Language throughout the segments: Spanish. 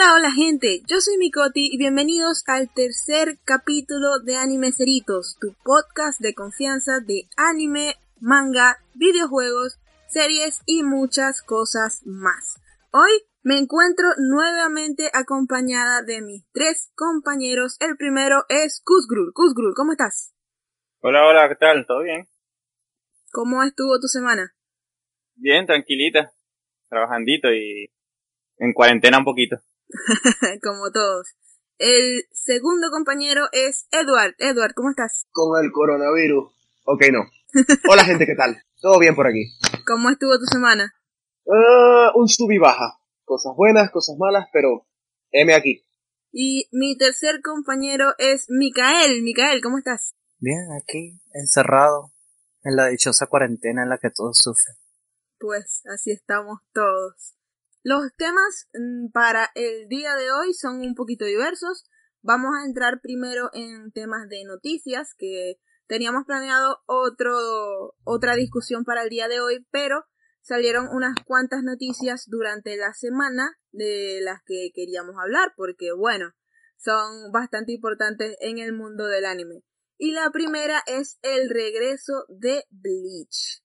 Hola, hola gente, yo soy Mikoti y bienvenidos al tercer capítulo de Anime Ceritos, tu podcast de confianza de anime, manga, videojuegos, series y muchas cosas más. Hoy me encuentro nuevamente acompañada de mis tres compañeros. El primero es Kuzgrul. Kuzgrul, ¿cómo estás? Hola, hola, ¿qué tal? ¿Todo bien? ¿Cómo estuvo tu semana? Bien, tranquilita, trabajandito y en cuarentena un poquito. Como todos. El segundo compañero es Edward. Edward, ¿cómo estás? Con el coronavirus. Ok, no. Hola gente, ¿qué tal? ¿Todo bien por aquí? ¿Cómo estuvo tu semana? Uh, un sub y baja. Cosas buenas, cosas malas, pero M aquí. Y mi tercer compañero es Micael. Micael, ¿cómo estás? Bien, aquí, encerrado, en la dichosa cuarentena en la que todos sufren. Pues así estamos todos. Los temas mm, para el día de hoy son un poquito diversos. Vamos a entrar primero en temas de noticias, que teníamos planeado otro, otra discusión para el día de hoy, pero salieron unas cuantas noticias durante la semana de las que queríamos hablar, porque bueno, son bastante importantes en el mundo del anime. Y la primera es el regreso de Bleach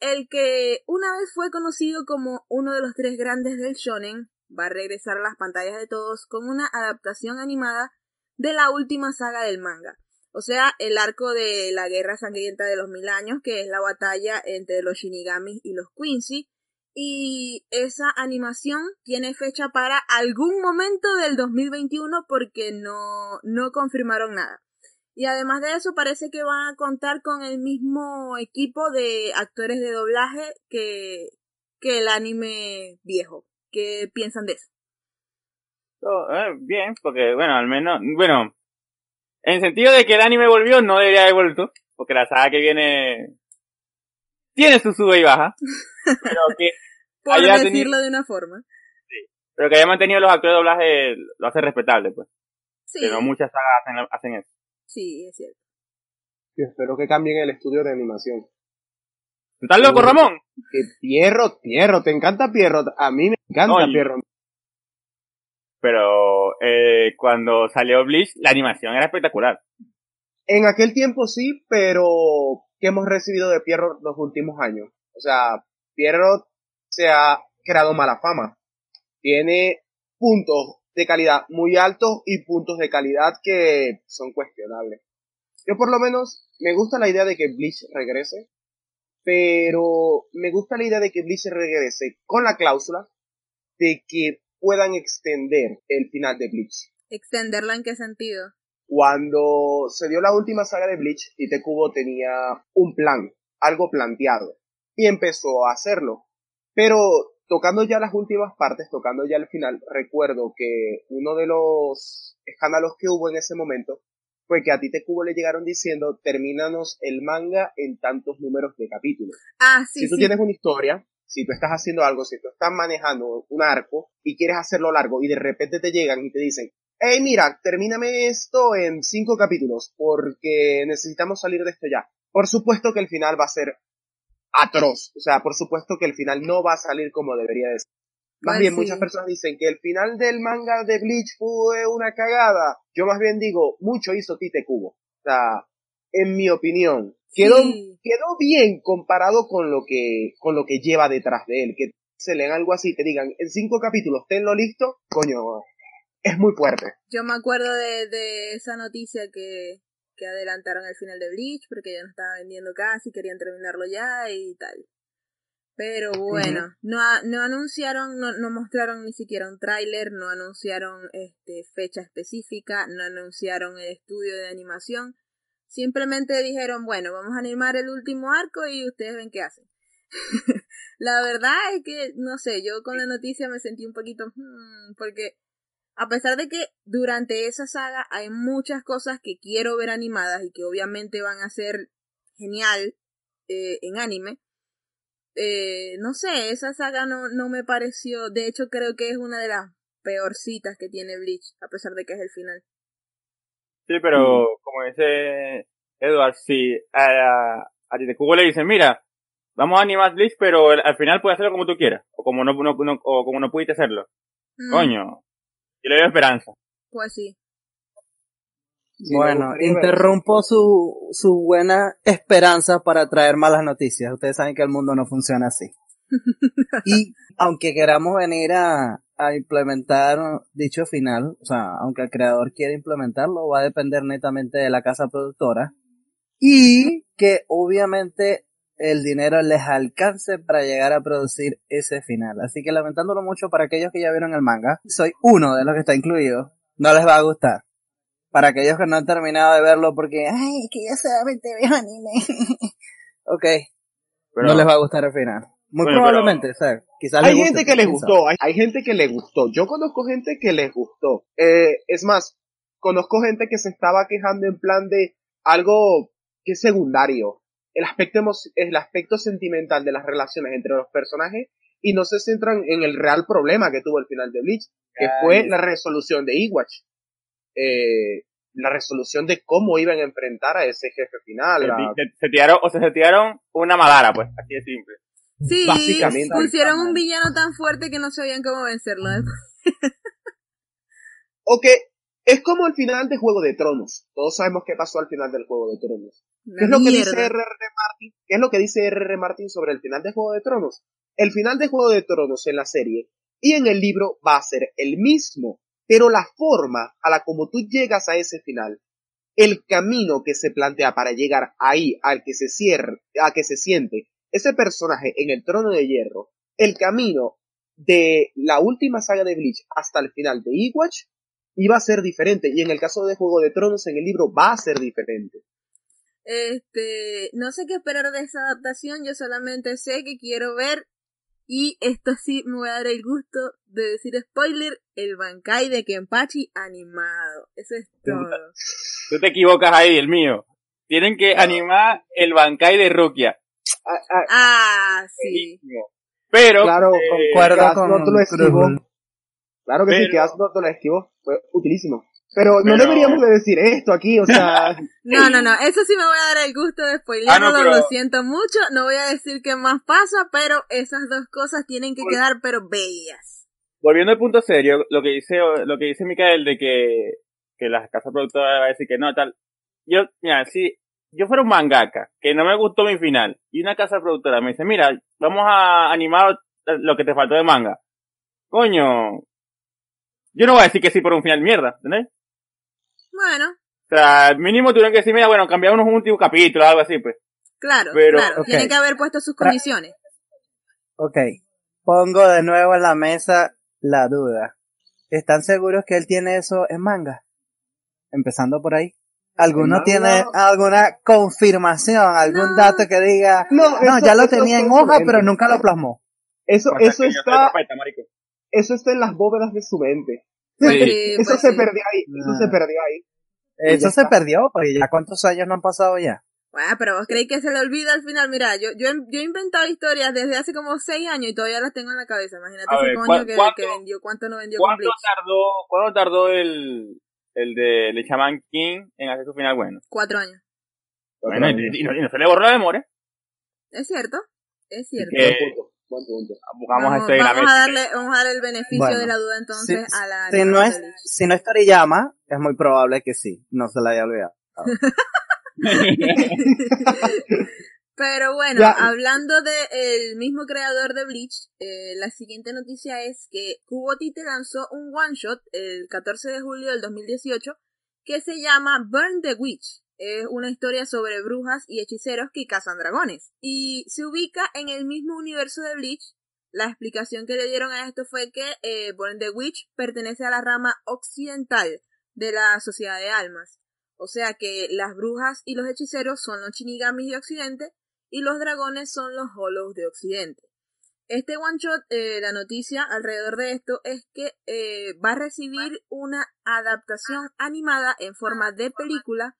el que una vez fue conocido como uno de los tres grandes del shonen, va a regresar a las pantallas de todos con una adaptación animada de la última saga del manga. O sea, el arco de la guerra sangrienta de los mil años, que es la batalla entre los Shinigamis y los Quincy. Y esa animación tiene fecha para algún momento del 2021 porque no, no confirmaron nada. Y además de eso, parece que van a contar con el mismo equipo de actores de doblaje que, que el anime viejo. ¿Qué piensan de eso? Oh, eh, bien, porque bueno, al menos, bueno, en sentido de que el anime volvió, no debería haber vuelto, porque la saga que viene tiene su sube y baja, pero que Por decirlo de una forma. Sí, pero que haya mantenido los actores de doblaje lo hace respetable, pues. Sí. Pero muchas sagas hacen, hacen eso. Sí, es cierto. Yo espero que cambien el estudio de animación. ¿Estás loco, Ramón? Que Pierro, Pierro, ¿te encanta Pierro? A mí me encanta Oye. Pierro. Pero eh, cuando salió Bleach, la animación era espectacular. En aquel tiempo sí, pero ¿qué hemos recibido de Pierro los últimos años? O sea, Pierro se ha creado mala fama. Tiene puntos de calidad muy altos y puntos de calidad que son cuestionables. Yo por lo menos me gusta la idea de que Bleach regrese, pero me gusta la idea de que Bleach regrese con la cláusula de que puedan extender el final de Bleach. ¿Extenderla en qué sentido? Cuando se dio la última saga de Bleach, Tite Kubo tenía un plan, algo planteado, y empezó a hacerlo. Pero tocando ya las últimas partes, tocando ya el final, recuerdo que uno de los escándalos que hubo en ese momento fue que a Tite Kubo le llegaron diciendo, termínanos el manga en tantos números de capítulos. Ah, sí, si tú sí. tienes una historia, si tú estás haciendo algo, si tú estás manejando un arco y quieres hacerlo largo y de repente te llegan y te dicen, hey mira, termíname esto en cinco capítulos porque necesitamos salir de esto ya. Por supuesto que el final va a ser atroz, o sea, por supuesto que el final no va a salir como debería de ser. Más bien, sí. muchas personas dicen que el final del manga de Bleach fue una cagada. Yo más bien digo, mucho hizo Tite Kubo. O sea, en mi opinión, quedó, Sí. quedó bien comparado con lo que, con lo que lleva detrás de él. Que se leen algo así, te digan, en cinco capítulos, tenlo listo, coño, es muy fuerte. Yo me acuerdo de, de esa noticia que, que adelantaron el final de Bleach porque ya no estaba vendiendo casi, querían terminarlo ya y tal. Pero bueno, no, no anunciaron, no, no mostraron ni siquiera un tráiler, no anunciaron este, fecha específica, no anunciaron el estudio de animación. Simplemente dijeron, bueno, vamos a animar el último arco y ustedes ven qué hacen. la verdad es que, no sé, yo con la noticia me sentí un poquito, hmm, porque a pesar de que durante esa saga hay muchas cosas que quiero ver animadas y que obviamente van a ser genial eh, en anime, eh, no sé, esa saga no, no me pareció, de hecho creo que es una de las peorcitas que tiene Bleach, a pesar de que es el final. Sí, pero como dice Edward, si a, a Tite Kubo le dicen, mira, vamos a animar Bleach, pero el- al final puedes hacerlo como tú quieras, o como no, no- no- o como no pudiste hacerlo. Mm, Coño. Yo le veo esperanza. Pues sí. Bueno, interrumpo su, su buena esperanza para traer malas noticias. Ustedes saben que el mundo no funciona así. Y aunque queramos venir a, a implementar dicho final, o sea, aunque el creador quiera implementarlo, va a depender netamente de la casa productora. Y que obviamente el dinero les alcance para llegar a producir ese final. Así que lamentándolo mucho para aquellos que ya vieron el manga, soy uno de los que está incluido, no les va a gustar. Para aquellos que no han terminado de verlo porque, ay, es que yo solamente veo anime. ok, Pero, no les va a gustar el final. Muy Bueno, probablemente, o sea, quizás Hay les gente que les gustó, hay, hay gente que le gustó. Yo conozco gente que les gustó. Eh, es más, conozco gente que se estaba quejando en plan de algo que es secundario. El aspecto, el aspecto sentimental de las relaciones entre los personajes y no se centran en el real problema que tuvo el final de Bleach, que Ay. fue la resolución de Iwatch. Eh, la resolución de cómo iban a enfrentar a ese jefe final. se, se tiraron, o sea, se tiraron una madara, pues, así de simple. Sí, Básicamente. pusieron un villano tan fuerte que no sabían cómo vencerlo. ¿eh? O que es como el final de Juego de Tronos. Todos sabemos qué pasó al final del Juego de Tronos. ¿Qué es lo que dice. R.R. Martin? ¿Qué es lo que dice R.R. Martin sobre el final de Juego de Tronos? El final de Juego de Tronos en la serie y en el libro va a ser el mismo, pero la forma a la como tú llegas a ese final, el camino que se plantea para llegar ahí al que se cierre, a que se siente ese personaje en el trono de hierro, el camino de la última saga de Bleach hasta el final de Ewatch iba a ser diferente y en el caso de Juego de Tronos en el libro va a ser diferente. Este, no sé qué esperar de esa adaptación, yo solamente sé que quiero ver, y esto sí me voy a dar el gusto de decir spoiler, el Bankai de Kenpachi animado. Eso es todo. Tú te equivocas ahí, el mío. Tienen que animar el Bankai de Rukia. Ah, ah, Ah, sí. Pero, Claro, eh, Concuerdo con te lo esquivó. Krugl. Claro que sí, Pero- que no te lo esquivó. Fue utilísimo. Pero, no Pero- deberíamos de decir esto aquí, o sea, No, no, no, eso sí me voy a dar el gusto de spoilearlo, Ah, no, pero- lo siento mucho, no voy a decir qué más pasa, pero esas dos cosas tienen que quedar pero bellas. volviendo al punto serio, lo que dice, lo que dice Mikael de que, que la casa productora va a decir que no, tal. Yo, mira, si yo fuera un mangaka, que no me gustó mi final, y una casa productora me dice, mira, vamos a animar lo que te faltó de manga. Coño, yo no voy a decir que sí por un final mierda, ¿entendés? Bueno, O sea, mínimo tuvieron que decir, mira, bueno, cambiamos un último capítulo, algo así, pues. claro, Pero- claro, ok. tienen que haber puesto sus condiciones. Ok, pongo de nuevo en la mesa la duda. ¿Están seguros que él tiene eso en manga? Empezando por ahí. ¿Alguno En tiene alguna confirmación, algún No. dato que diga, No, no, eso- ya lo tenía en hoja, pero nunca lo plasmó? eso, eso está. Eso está en las bóvedas de su mente. Sí. Eso pues se sí. perdió ahí, eso Ah. se perdió ahí. Eso ya se está. perdió, porque ya cuántos años no han pasado ya. Bueno, pero vos creéis que se le olvida al final. Mira, yo, yo, he- yo he inventado historias desde hace como seis años y todavía las tengo en la cabeza. Imagínate A ese ver, coño ¿cuá- que, vendió, cuánto no vendió ¿Cuánto tardó, cuánto tardó el, el de el Shaman King en hacer su final bueno? Cuatro años. Bueno, y, y no, y no se le borró la memoria. Es cierto, es cierto. que- Buen punto. Buscamos Vamos, la vamos a darle, vamos a darle el beneficio Bueno, de la duda entonces si, a la si no es, de si no es Toriyama, es muy probable que sí, no se la haya olvidado. Pero bueno, Ya. hablando de el mismo creador de Bleach, eh, la siguiente noticia es que Kubotite lanzó un one shot el 14 de julio del 2018 que se llama Burn the Witch. Es una historia sobre brujas y hechiceros que cazan dragones. Y se ubica en el mismo universo de Bleach. La explicación que le dieron a esto fue que eh, the Witch pertenece a la rama occidental de la sociedad de almas. O sea que las brujas y los hechiceros son los shinigamis de Occidente y los dragones son los hollows de Occidente. Este one shot, eh, la noticia alrededor de esto es que eh, va a recibir una adaptación animada en forma de película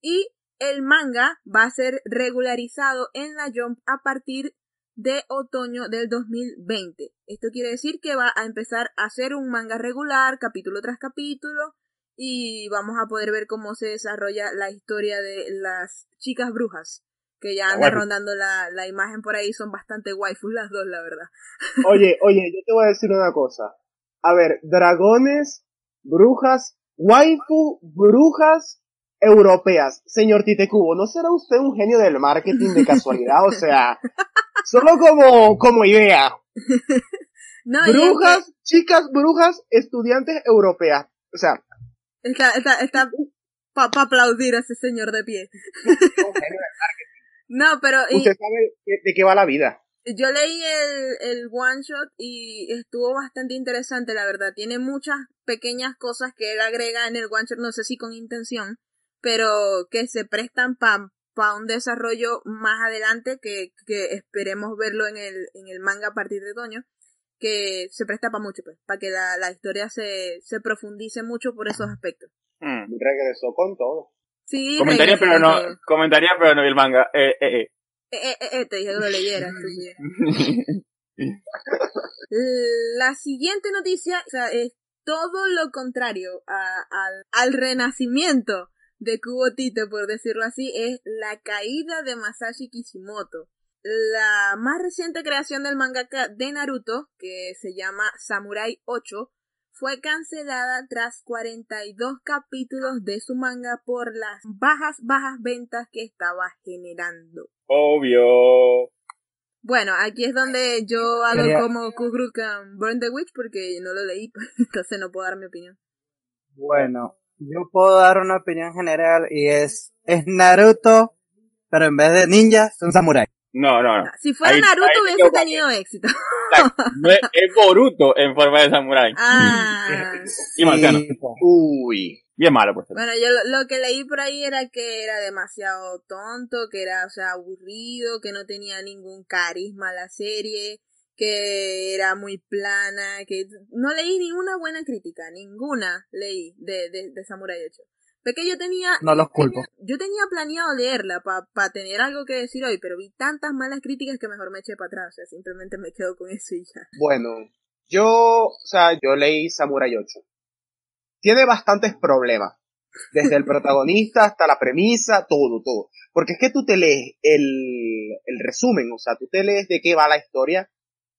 y el manga va a ser regularizado en la Jump a partir de otoño del 2020. Esto quiere decir que va a empezar a ser un manga regular, capítulo tras capítulo, y vamos a poder ver cómo se desarrolla la historia de las chicas brujas, que ya anda rondando la, la imagen por ahí, son bastante waifus las dos, la verdad. Oye, oye, yo te voy a decir una cosa. A ver, dragones brujas, waifu, brujas europeas. Señor Tite Cubo, ¿no será usted un genio del marketing de casualidad? O sea, solo como, como idea. No, Brujas, chicas brujas, estudiantes europeas. O sea, está, está, está para aplaudir a ese señor de pie. un genio del- No, pero y- usted sabe de, de qué va la vida. yo leí el, el one shot y estuvo bastante interesante, la verdad. Tiene muchas pequeñas cosas que él agrega en el one shot, no sé si con intención, pero que se prestan para un desarrollo más adelante que, que esperemos verlo en el, en el manga a partir de otoño, que se presta para mucho, pues, para que la, la historia se, se profundice mucho por esos aspectos. Hmm. Regresó con todo. Sí, Comentaría, pero no, todo. comentaría, pero no vi el manga. Eh, eh, eh. Eh, eh, eh, te dije que lo leyeras. La siguiente noticia o sea, es todo lo contrario a- al, al renacimiento de Kubo Tite, por decirlo así, es la caída de Masashi Kishimoto. La más reciente creación del mangaka de Naruto, que se llama Samurai 8, fue cancelada tras 42 capítulos de su manga por las bajas, bajas ventas que estaba generando. Obvio. Bueno, aquí es donde yo hago Quería- como Kugruk um, Burn the Witch porque no lo leí, entonces no puedo dar mi opinión. Bueno, yo puedo dar una opinión general y es, es Naruto, pero en vez de ninjas, son samuráis. No, no, no. Si fuera Ahí- Naruto ahí hubiese tenido éxito. No es, es Boruto en forma de samurái. Ah. Y marciano. Sí. Uy. Bien malo, por cierto. Bueno, yo lo, lo que leí por ahí era que era demasiado tonto, que era, o sea, aburrido, que no tenía ningún carisma la serie, que era muy plana, que no leí ninguna buena crítica, ninguna leí de, de, de Samurai 8. Porque yo tenía, No los culpo. yo tenía planeado leerla para tener algo que decir hoy, pero vi tantas malas críticas que mejor me eché para atrás, o sea, simplemente me quedo con eso y ya. Bueno, yo, o sea, yo leí Samurai 8. Tiene bastantes problemas. Desde el protagonista hasta la premisa, todo, todo. Porque es que tú te lees el, el resumen, o sea, tú te lees de qué va la historia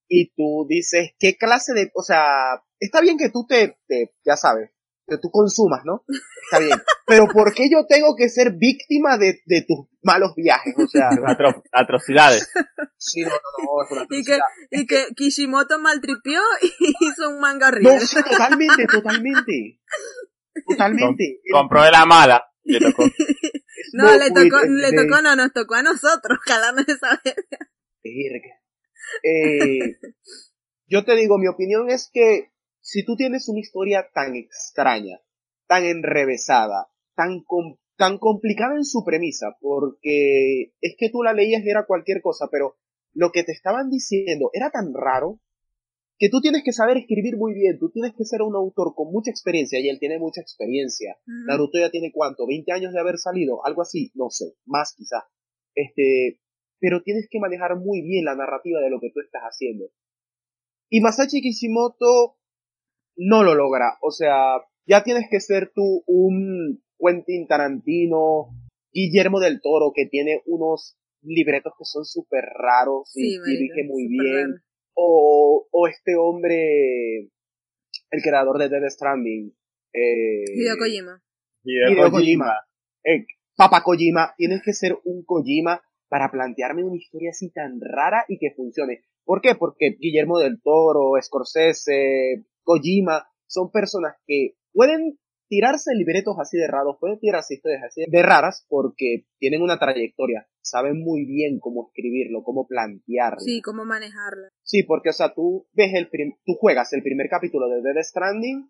y tú dices qué clase de, o sea, está bien que tú te, te ya sabes, que tú consumas, ¿no? Está bien. Pero ¿por qué yo tengo que ser víctima de, de tus malos viajes? O sea, Atro- atrocidades. sí, no, no, no, es una Y que, y que Kishimoto maltripió y hizo un manga horrible. No, sí, totalmente, totalmente. Totalmente. Compró de la mala. Le tocó. No, le tocó, le tocó, no, nos tocó a nosotros, vez. verga. Eh, yo te digo, mi opinión es que si tú tienes una historia tan extraña, tan enrevesada, tan, com- tan complicada en su premisa, porque es que tú la leías y era cualquier cosa, pero lo que te estaban diciendo era tan raro que tú tienes que saber escribir muy bien, tú tienes que ser un autor con mucha experiencia y él tiene mucha experiencia. Naruto ya tiene cuánto, 20 años de haber salido, algo así, no sé, más quizás. Este, pero tienes que manejar muy bien la narrativa de lo que tú estás haciendo. Y Masashi Kishimoto no lo logra, o sea, ya tienes que ser tú un Quentin Tarantino, Guillermo del Toro, que tiene unos libretos que son súper raros y Sí, dirige muy bien. O, o este hombre, el creador de Dead Stranding, eh, Hideo Kojima. Hideo Kojima. Eh, Papa Kojima, tienes que ser un Kojima para plantearme una historia así tan rara y que funcione. ¿Por qué? Porque Guillermo del Toro, Scorsese, Kojima, son personas que pueden tirarse libretos así de raros, pueden tirarse historias así de raras porque tienen una trayectoria, saben muy bien cómo escribirlo, cómo plantearlo. Sí, cómo manejarla. Sí, porque, o sea, tú ves el prim- tú juegas el primer capítulo de Dead Stranding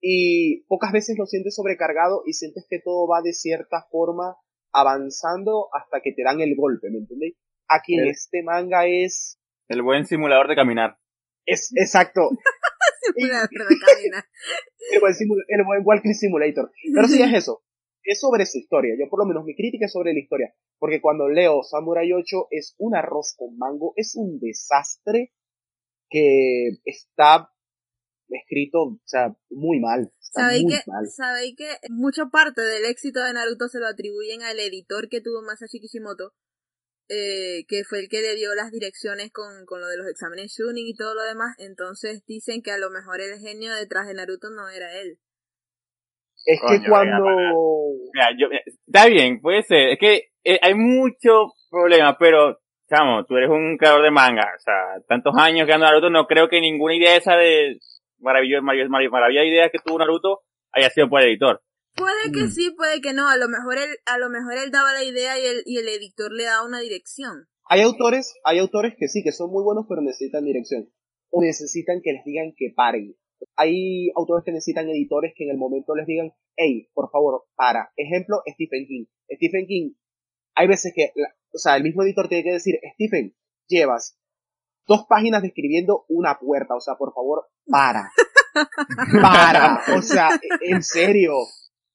y pocas veces lo sientes sobrecargado y sientes que todo va de cierta forma avanzando hasta que te dan el golpe, ¿me entendéis? Aquí en Sí. este manga es, El buen simulador de caminar. es exacto, el buen, simu- el buen Walking Simulator. Pero sí es eso, es sobre su historia, yo por lo menos mi crítica es sobre la historia, porque cuando leo Samurai 8 es un arroz con mango, es un desastre que está escrito, o sea, muy mal. ¿Sabéis que. ¿Sabéis que mucha parte del éxito de Naruto se lo atribuyen al editor que tuvo Masashi Kishimoto? eh, que fue el que le dio las direcciones con, con lo de los exámenes Shunin y todo lo demás, entonces dicen que a lo mejor el genio detrás de Naruto no era él. Es Coño, que cuando... Mira, yo, mira, está bien, puede ser. Es que eh, hay mucho problema, pero, chamo, tú eres un creador de manga. O sea, tantos años creando Naruto, no creo que ninguna idea esa de maravillosa, maravillosa, maravillosa idea que tuvo Naruto haya sido por el editor. Puede que Mm. sí, puede que no, a lo mejor él, a lo mejor él daba la idea y el, y el editor le daba una dirección. Hay autores, hay autores que sí, que son muy buenos, pero necesitan dirección. O necesitan que les digan que paren. Hay autores que necesitan editores que en el momento les digan, hey, por favor, para. Ejemplo, Stephen King. Stephen King, hay veces que, la- o sea, el mismo editor tiene que decir, Stephen, llevas dos páginas describiendo una puerta, o sea, por favor, para. para. O sea, en serio.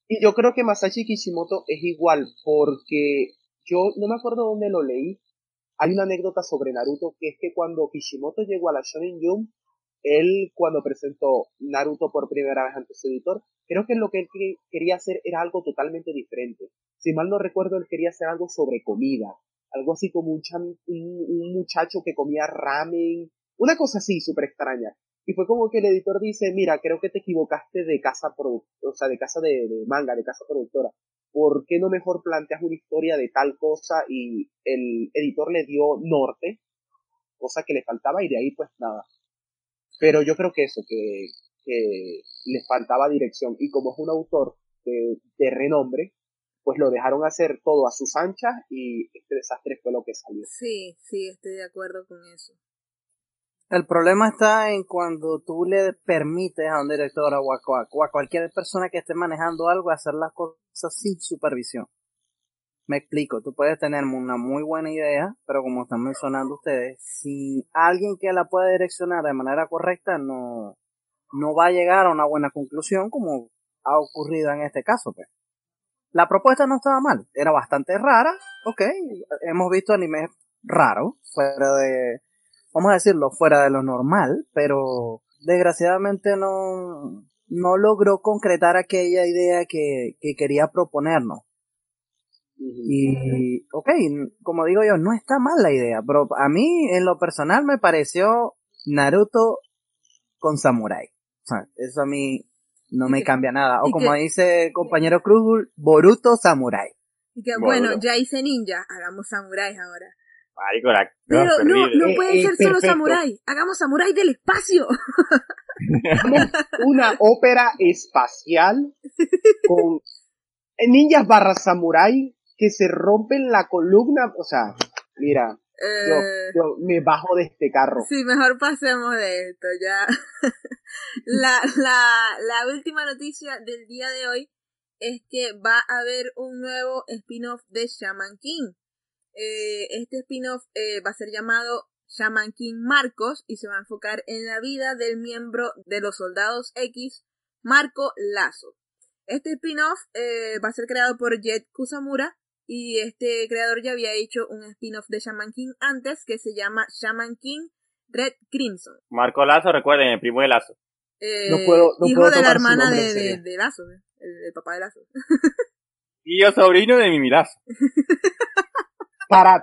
Y yo creo que Masashi Kishimoto es igual, porque yo no me acuerdo dónde lo leí. Hay una anécdota sobre Naruto que es que cuando Kishimoto llegó a la Shonen Jump, él cuando presentó Naruto por primera vez ante su editor, creo que lo que él que- quería hacer era algo totalmente diferente. Si mal no recuerdo, él quería hacer algo sobre comida, algo así como un, un, muchacho que comía ramen, una cosa así súper extraña. Y fue como que el editor dice, mira, creo que te equivocaste de casa o sea, de casa de, de manga, de casa productora. ¿Por qué no mejor planteas una historia de tal cosa y el editor le dio norte, cosa que le faltaba y de ahí pues nada. Pero yo creo que eso, que, que le faltaba dirección y como es un autor de, de renombre, pues lo dejaron hacer todo a sus anchas y este desastre fue lo que salió. Sí, sí, estoy de acuerdo con eso. El problema está en cuando tú le permites a un director o a, o a- cualquier persona que esté manejando algo hacer las cosas sin supervisión. Me explico, tú puedes tener una muy buena idea, pero como están mencionando ustedes, si alguien que la pueda direccionar de manera correcta no, no va a llegar a una buena conclusión como ha ocurrido en este caso. Pues. La propuesta no estaba mal, era bastante rara, ok, hemos visto animes raros, fuera de, vamos a decirlo, fuera de lo normal, pero desgraciadamente no, no logró concretar aquella idea que, que quería proponernos. Y, ok, como digo yo, no está mal la idea, pero a mí en lo personal me pareció Naruto con Samurai. O sea, eso a mí no me cambia nada. O como que- dice el compañero Cruz, Boruto Samurai. Y que Bueno. bueno, ya hice ninja, hagamos samuráis ahora. Marico, la Pero no, no Eh, puede eh, ser solo perfecto. samurái, hagamos samurái del espacio. Hagamos una ópera espacial con ninjas barra samurai que se rompen la columna, o sea, mira, yo, Eh, yo me bajo de este carro. Sí, mejor pasemos de esto ya. la, la, la última noticia del día de hoy es que va a haber un nuevo spin-off de Shaman King. Eh, este spin-off eh, va a ser llamado Shaman King Marcos y se va a enfocar en la vida del miembro de los soldados X, Marco Lazo. Este spin-off eh, va a ser creado por Jet Kusamura y este creador ya había hecho un spin-off de Shaman King antes que se llama Shaman King Red Crimson. Marco Lazo, recuerden, el primo de Lazo. Eh, No puedo- no hijo puedo de la hermana de, de, de Lazo, eh, el, el papá de Lazo. Y yo sobrino de Mimi Lazo. Parad,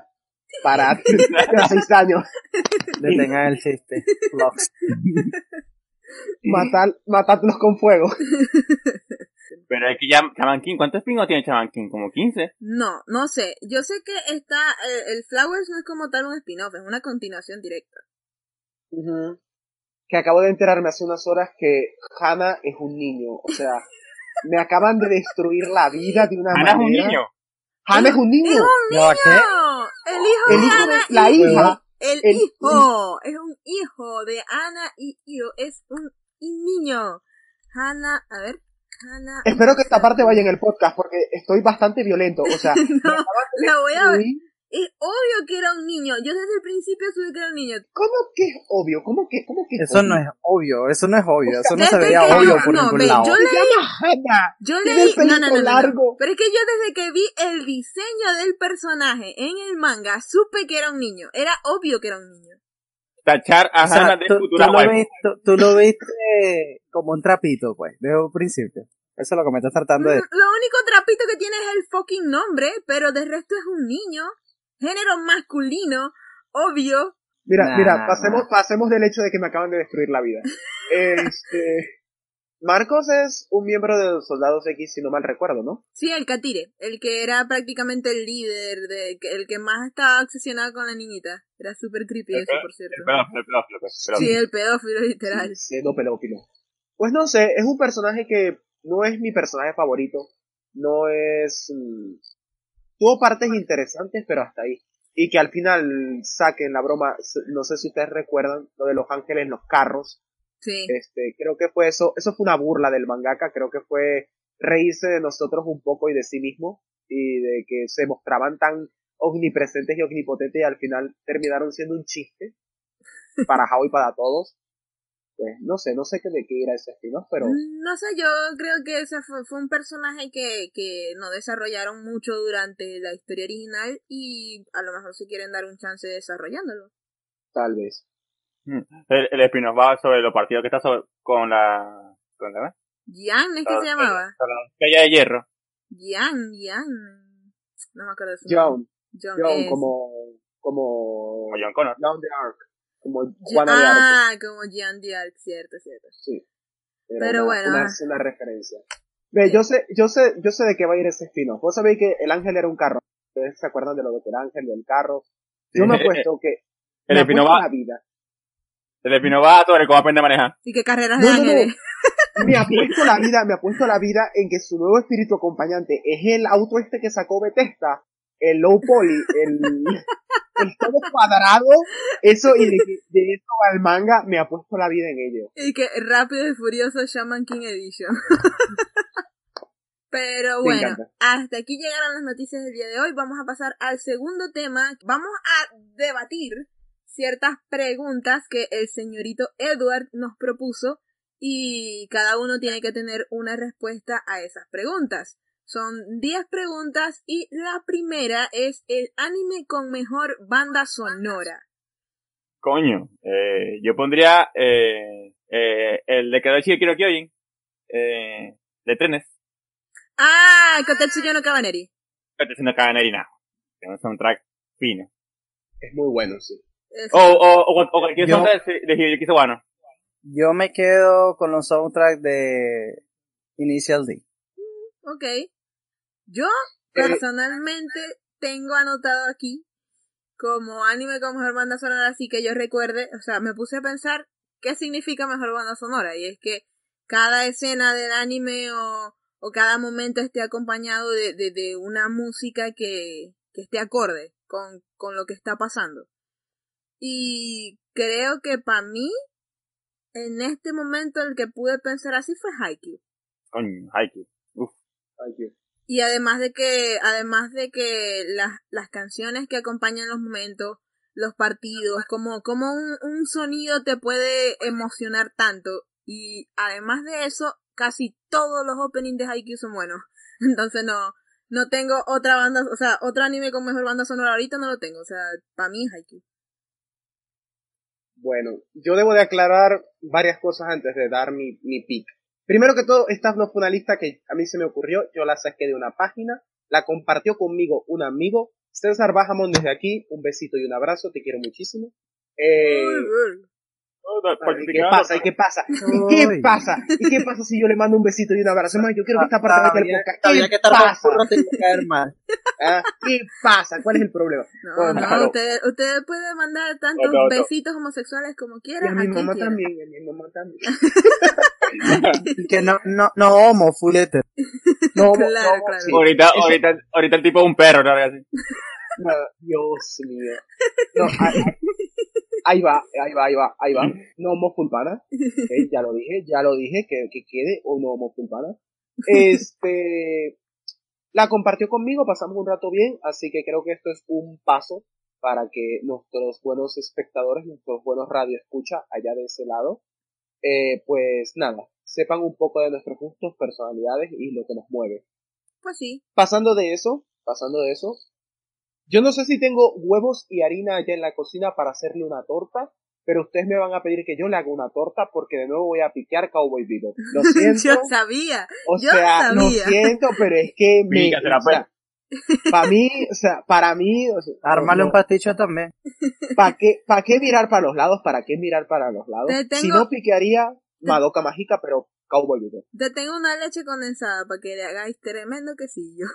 parad, de seis años, Detengan el chiste. Matad, matadlos con fuego. Pero es que ya, Chaman King, ¿cuántos pingos tiene Chaman King? ¿Como 15? No, no sé. Yo sé que está. El, el Flowers no es como tal un spin-off, es una continuación directa. Que acabo de enterarme hace unas horas que Hannah es un niño, o sea, me acaban de destruir la vida de una es manera. un niño. Hannah es un niño. ¡Es un niño! El hijo El de hijo Ana de la hija. El, el- hijo. Es un hijo de Ana y Io. Es un y niño. Hannah, a ver. Espero que esta parte vaya en el podcast porque estoy bastante violento, o sea, No, la voy a ver. Es obvio que era un niño. Yo desde el principio supe que era un niño. ¿cómo que es obvio? ¿Cómo que, cómo que es Eso obvio? no es obvio, eso no es obvio, eso no se veía obvio yo- por no, ningún ve, lado. yo leí, yo leí, no, no, no. largo. Pero es que yo desde que vi el diseño del personaje en el manga, supe que era un niño. Era obvio que era un niño. Tachar a O sea, Hannah de tú, tú futura lo waifu. viste, tú lo viste como un trapito, pues, desde un principio. Eso es lo que me estás tratando de Lo único trapito que tiene es el fucking nombre, pero de resto es un niño. género masculino, obvio. Mira, Nah, mira, pasemos, pasemos del hecho de que me acaban de destruir la vida. Este, Marcos es un miembro de los soldados X, si no mal recuerdo, ¿no? Sí, el Catire, el que era prácticamente el líder, de, el que más estaba obsesionado con la niñita. Era súper creepy El eso, por cierto. El pedófilo, el pedófilo, pues, Sí, el pedófilo, literal. Siendo pedófilo. Pues no sé, es un personaje que no es mi personaje favorito. No es... mm, tuvo partes interesantes, pero hasta ahí. Y que al final saquen la broma, s- no sé si ustedes recuerdan, lo de los ángeles en los carros. Sí. Este, creo que fue eso, eso fue una burla del mangaka, creo que fue reírse de nosotros un poco y de sí mismo, y de que se mostraban tan omnipresentes y omnipotentes y al final terminaron siendo un chiste para Jao y para todos. Pues no sé, no sé qué de qué era ese spin pero No sé, yo creo que ese fue, fue un personaje que, que no desarrollaron mucho durante la historia original y a lo mejor se quieren dar un chance desarrollándolo. tal vez. El, el spin-off va sobre los partidos que está sobre- con la... ¿Con la Jan, ¿es que se llamaba? estrella de hierro. Jan, Jan. No me acuerdo de su John, nombre. John, John es- como, como, Como John Connor. Down the Ark, como Juana de Arco, Ah, como Jan Diarc, cierto, cierto. sí. Era Pero una, bueno, una, ah. una referencia. Ve, yo sé, yo sé, yo sé de qué va a ir ese spin Vos sabéis que el ángel era un carro. Ustedes se acuerdan de lo de que el ángel del carro. Yo Sí. me apuesto que El spin-off va, la vida. El spin-off va sobre cómo aprende a manejar. Y qué carreras No, de no, no. Me apuesto la vida, me apuesto la vida en que su nuevo espíritu acompañante es el auto este que sacó Bethesda, el low poly, el, el todo cuadrado, eso y de, de eso al manga me apuesto la vida en ello. Y que Rápido y Furioso Shaman King Edition. Pero bueno, hasta aquí llegaron las noticias del día de hoy. Vamos a pasar al segundo tema. Vamos a debatir ciertas preguntas que el señorito Edward nos propuso y cada uno tiene que tener una respuesta a esas preguntas. Son 10 preguntas y la primera es el anime con mejor banda sonora. Coño, eh, yo pondría eh, eh, el de Kadoshi Kiro Kyojin, eh, de trenes, Ah, Kotetsuya no Kabaneri. haciendo cadena y nada. Tiene un soundtrack fino. Es muy bueno, sí. O, o, o, o cualquier Yo- soundtrack de Hideki Sawano. Yo me quedo con los soundtracks de Initial D. Ok. Yo personalmente tengo anotado aquí como anime con mejor banda sonora, así que yo recuerde, o sea, me puse a pensar qué significa mejor banda sonora, y es que cada escena del anime o, o cada momento esté acompañado de, de, de una música que, que esté acorde con, con lo que está pasando. Y creo que para mí, en este momento el que pude pensar así fue Haikyuu. Coño, Haikyuu. Uf. Y además de que, además de que las, las canciones que acompañan los momentos, los partidos, como, como un, un sonido te puede emocionar tanto. Y además de eso, casi todos los openings de Haikyuu son buenos. Entonces no, no tengo otra banda, o sea, otro anime con mejor banda sonora ahorita no lo tengo. O sea, para mí es Haikyuu. Bueno, yo debo de aclarar varias cosas antes de dar mi, mi pick. Primero que todo, esta no fue una lista que a mí se me ocurrió, yo la saqué de una página, la compartió conmigo un amigo, César Bajamón desde aquí, un besito y un abrazo, te quiero muchísimo. Eh, ¿Y qué pasa? ¿Y qué pasa? ¿Y qué pasa? ¿Y qué pasa si yo le mando un besito y un abrazo? Más, yo quiero que esta parte Sabía- podcast. sabía ¿Qué pasa? caer mal. ¿Ah? ¿Qué pasa? ¿Cuál es el problema? No, no, usted, usted puede mandar tantos Otro, otro. besitos homosexuales como Y quiera. a mi mamá quiera. también, y a mi mamá también. Que no, no, no homo, full hetero. No, Claro, no, claro. sí. ahorita, ahorita, ahorita el tipo es un perro, ¿no? Así. No, Dios mío. No, ahí, va, ahí va, ahí va, ahí va. No homo fulpana. Ok, ya lo dije, ya lo dije, que, que quede o no homo fulpana. Este, la compartió conmigo, pasamos un rato bien, así que creo que esto es un paso para que nuestros buenos espectadores, nuestros buenos radioescucha allá de ese lado, eh, pues nada, sepan un poco de nuestros gustos, personalidades y lo que nos mueve. Pues sí. Pasando de eso, pasando de eso, yo no sé si tengo huevos y harina allá en la cocina para hacerle una torta, pero ustedes me van a pedir que yo le haga una torta porque de nuevo voy a piquear Cowboy Bebop. Lo siento, Yo sabía. o yo sea, lo siento, pero es que me, Pícasela, o sea, Para mí, o sea, para mí... O sea, Armarle no- un pasticho también. ¿Para qué, ¿Para qué mirar para los lados? ¿Para qué mirar para los lados? Tengo- Si no piquearía Madoka Mágica, pero Cowboy Bebop. Te tengo una leche condensada para que le hagáis tremendo quesillo.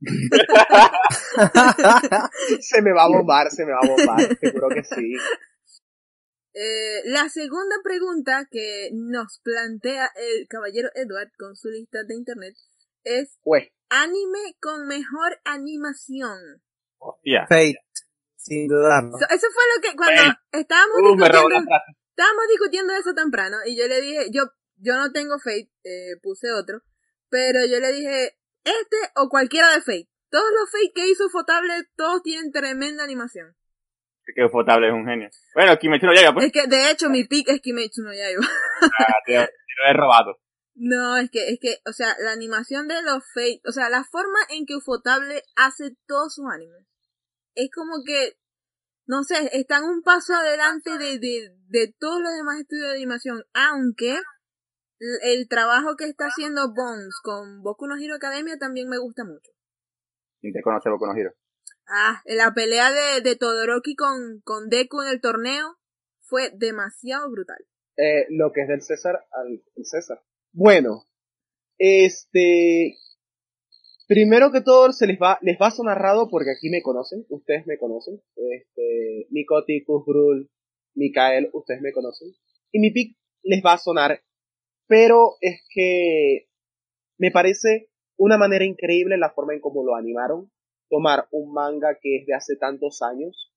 Se me va a bombar, se me va a bombar, seguro que sí. Eh, la segunda pregunta que nos plantea el caballero Edward con su lista de internet es anime con mejor animación. Hostia. Fate. Sin dudarlo. So- eso fue lo que cuando estábamos Uh, discutiendo, estábamos discutiendo eso temprano y yo le dije, yo, yo no tengo Fate, eh, puse otro, pero yo le dije, este o cualquiera de Fate. Todos los Fate que hizo Fotable, todos tienen tremenda animación. Que Ufotable es un genio. Bueno, Kimetsu no llega, pues. Es que de hecho mi pick es Kimetsu no Yaiba. Ah, te, te lo he robado. No, es que, es que, o sea, la animación de los Fate, o sea, la forma en que Ufotable hace todos sus animes, es como que, no sé, están un paso adelante de, de, de todos los demás estudios de animación, aunque el, trabajo que está haciendo Bones con Boku no Hero Academia también me gusta mucho. ¿Quién te conoce Boku no Hero? Ah, la pelea de, de Todoroki con, con Deku en el torneo fue demasiado brutal. eh, lo que es del César al el César. Bueno, este, primero que todo se les va, les va a sonar raro porque aquí me conocen, ustedes me conocen, este, Mikoti, Kuzgrul, Mikael, ustedes me conocen, y mi pick les va a sonar, pero es que me parece una manera increíble la forma en cómo lo animaron, tomar un manga que es de hace tantos años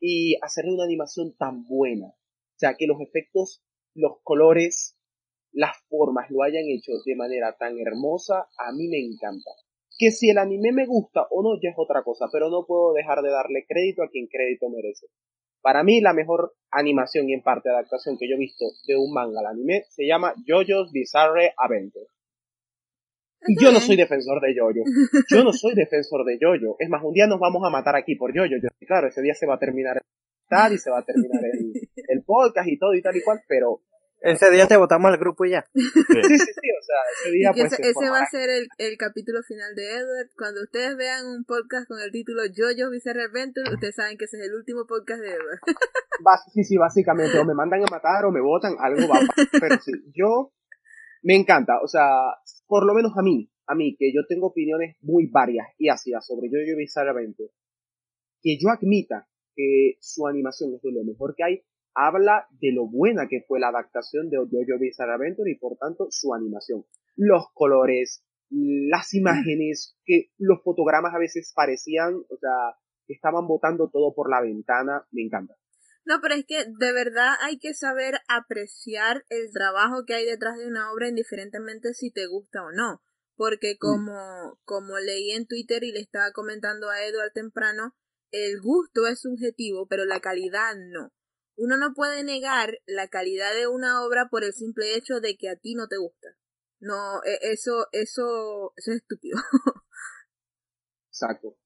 y hacerle una animación tan buena. O sea, que los efectos, los colores, las formas lo hayan hecho de manera tan hermosa, a mí me encanta. Que si el anime me gusta o no ya es otra cosa, pero no puedo dejar de darle crédito a quien crédito merece. Para mí la mejor animación y en parte adaptación que yo he visto de un manga al anime se llama JoJo's Bizarre Adventure. Y yo no soy defensor de Jojo. Yo no soy defensor de Jojo. Es más, un día nos vamos a matar aquí por Jojo. Yo, claro, ese día se va a terminar el tal y se va a terminar el, el podcast y todo y tal y cual, pero Ese día te votamos al grupo y ya. Sí. sí, sí, sí, o sea, ese día pues ese, se ese va a ser el, el capítulo final de Edward. Cuando ustedes vean un podcast con el título Jojo Bizarre Adventure, ustedes saben que ese es el último podcast de Edward. Sí, sí, básicamente, o me mandan a matar o me votan, algo va a pasar. Pero sí, yo me encanta, o sea, por lo menos a mí, a mí, que yo tengo opiniones muy varias y ácidas sobre Jojo Bizarre Adventure, que yo admita que su animación es de lo mejor que hay, habla de lo buena que fue la adaptación de Jojo Bizarre Adventure y por tanto su animación. Los colores, las imágenes, que los fotogramas a veces parecían, o sea, estaban botando todo por la ventana, me encanta. No, pero es que de verdad hay que saber apreciar el trabajo que hay detrás de una obra indiferentemente si te gusta o no. Porque como, como leí en Twitter y le estaba comentando a Edward temprano, el gusto es subjetivo, pero la calidad no. Uno no puede negar la calidad de una obra por el simple hecho de que a ti no te gusta. No, e- eso, eso, eso es estúpido. Exacto.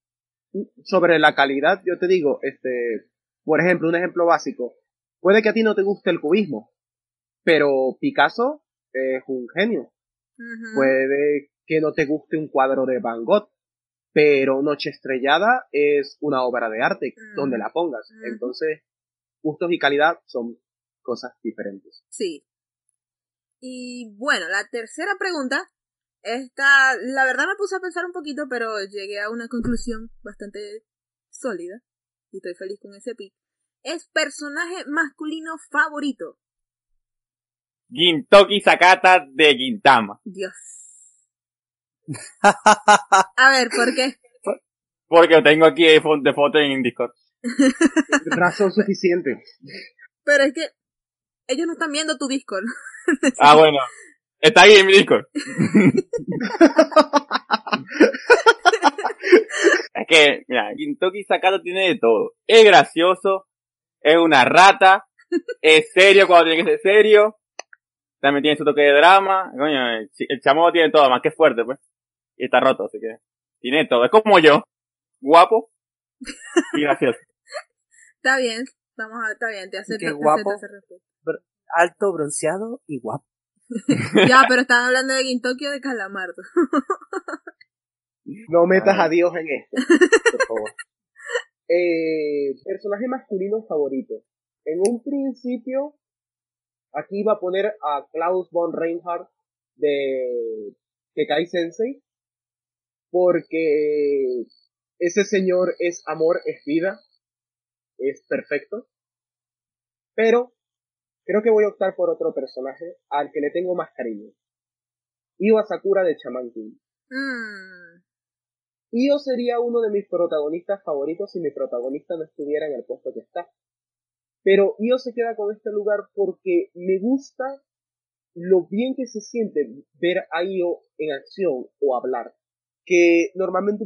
Sobre la calidad, yo te digo, este, por ejemplo, un ejemplo básico. Puede que a ti no te guste el cubismo, pero Picasso es un genio. Puede que no te guste un cuadro de Van Gogh, pero Noche Estrellada es una obra de arte, Mm. donde la pongas. Ujú. Entonces, gustos y calidad son cosas diferentes. Sí. Y bueno, la tercera pregunta. Esta, la verdad me puse a pensar un poquito, pero llegué a una conclusión bastante sólida. Y estoy feliz con ese pick. Es personaje masculino favorito. Gintoki Sakata de Gintama. Dios. A ver, ¿por qué? Porque tengo aquí de foto en Discord. Razón suficiente. Pero es que ellos no están viendo tu Discord. Ah, bueno. Está ahí en mi Discord. es que, mira, Gintoki Sakata tiene de todo. Es gracioso, es una rata, es serio cuando tiene que ser serio, también tiene su toque de drama. Coño, el chamo tiene todo, más que fuerte, pues. Y está roto, así que tiene todo. Es como yo, guapo y gracioso. Está bien, vamos a, está bien, te acepto. Qué te guapo. acepto respeto. Alto, bronceado y guapo. Ya, pero están hablando de Gintoki o de Calamardo. No metas a Dios en esto, por favor. Eh, personaje masculino favorito. En un principio, aquí iba a poner a Klaus von Reinhardt de Kekai Sensei, porque ese señor es amor, es vida, es perfecto. Pero creo que voy a optar por otro personaje al que le tengo más cariño. Io Sakura de Shaman King. Mm, Io sería uno de mis protagonistas favoritos si mi protagonista no estuviera en el puesto que está. Pero Io se queda con este lugar porque me gusta lo bien que se siente ver a Io en acción o hablar. Que normalmente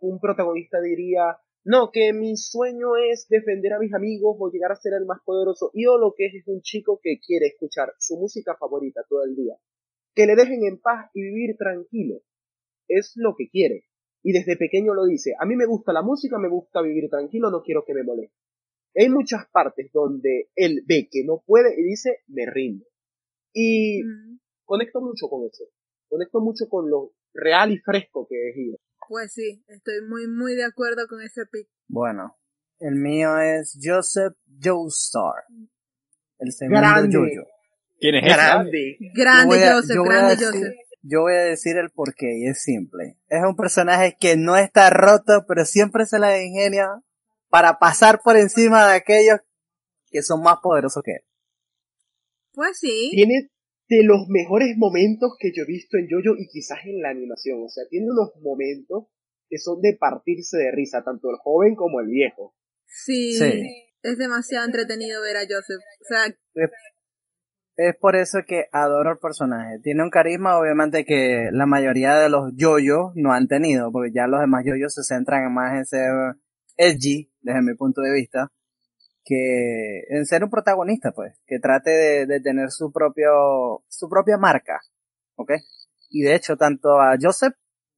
un protagonista diría, no, que mi sueño es defender a mis amigos o llegar a ser el más poderoso. Io lo que es es un chico que quiere escuchar su música favorita todo el día. Que le dejen en paz y vivir tranquilo. Es lo que quiere. Y desde pequeño lo dice, a mí me gusta la música, me gusta vivir tranquilo, no quiero que me moleste. Hay muchas partes donde él ve que no puede y dice, me rindo. Y mm. conecto mucho con eso. Conecto mucho con lo real y fresco que es Io. Pues sí, estoy muy, muy de acuerdo con ese pick. Bueno, el mío es Joseph Joestar. El segundo Grande. Jojo. ¿Quién es ese? Grande. Grande Yo voy a- Joseph, grande decir- Joseph. Yo voy a decir el porqué y es simple. Es un personaje que no está roto, pero siempre se la ingenia para pasar por encima de aquellos que son más poderosos que él. Pues sí. Tiene de los mejores momentos que yo he visto en Jojo y quizás en la animación. O sea, tiene unos momentos que son de partirse de risa, tanto el joven como el viejo. Sí. Sí. Es demasiado entretenido ver a Joseph. O sea, Es por eso que adoro el personaje. Tiene un carisma, obviamente, que la mayoría de los yoyos no han tenido, porque ya los demás yoyos se centran más en ser edgy, desde mi punto de vista, que en ser un protagonista, pues, que trate de, de tener su propio, su propia marca, ¿ok? Y de hecho, tanto a Joseph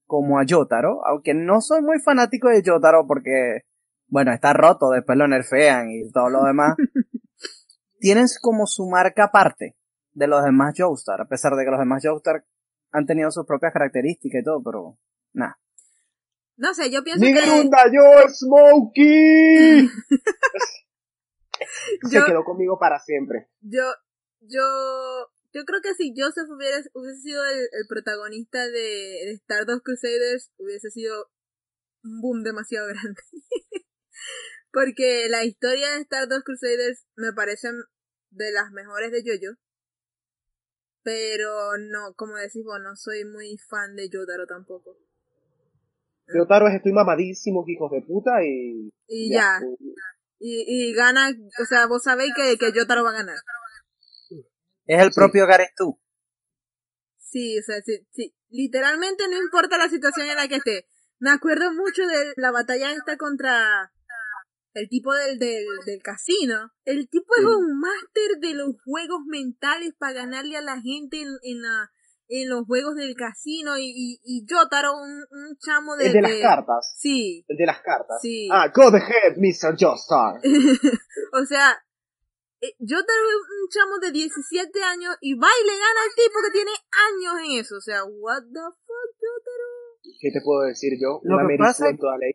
como a Yotaro, aunque no soy muy fanático de Yotaro porque, bueno, está roto, después lo nerfean y todo lo demás, tienen como su marca aparte de los demás Joestar, a pesar de que los demás Joestar han tenido sus propias características y todo, pero nada. no sé, yo pienso ¡Miguel que Hundayo, Smokey! Se yo, quedó conmigo para siempre. yo, yo, yo creo que si Joseph hubiera, hubiese sido el, el protagonista de, de Stardust Crusaders, hubiese sido un boom demasiado grande. Porque la historia de Stardust Crusaders me parecen de las mejores de Jojo. Pero no, como decís vos, no soy muy fan de Jotaro tampoco. Yotaro es estoy mamadísimo, hijos de puta, y... Y ya, y, y gana, o sea, vos sabéis que, que Jotaro va a ganar. Es el Sí. propio Gareth tú. Sí, o sea, sí, sí. Literalmente no importa la situación en la que esté. Me acuerdo mucho de la batalla esta contra el tipo del, del, del casino. El tipo es un máster de los juegos mentales para ganarle a la gente en, en, la, en los juegos del casino. Y, y, y Jotaro, un, un chamo de... El de las de- cartas. Sí, El de las cartas. sí. Ah, go ahead, Mr. O sea, eh, Jotaro es un chamo de 17 años y va y le gana al tipo que tiene años en eso. O sea, what the fuck, Jotaro. ¿Qué te puedo decir yo? Lo Una que pasa- en toda ley.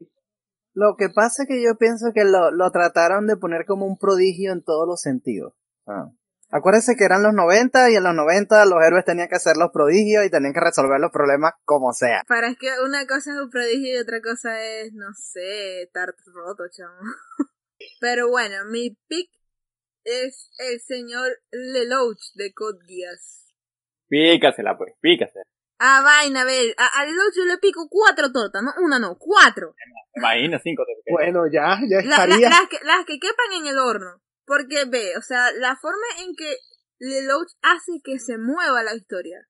Lo que pasa es que yo pienso que lo, lo trataron de poner como un prodigio en todos los sentidos. Ah. Acuérdense que eran los 90 y en los 90 los héroes tenían que hacer los prodigios y tenían que resolver los problemas como sea. Para es que una cosa es un prodigio y otra cosa es, no sé, estar roto, chamo. Pero bueno, mi pick es el señor Lelouch de Code Geass. Pícasela, pues, pícasela. Ah, vaina, a ver, a, a Lelouch yo le pico cuatro tortas, no una, no, cuatro. Imagina cinco te Bueno, ya, ya La- la- estaría. las, que, las que quepan en el horno. Porque ve, o sea, la forma en que Lelouch hace que se mueva la historia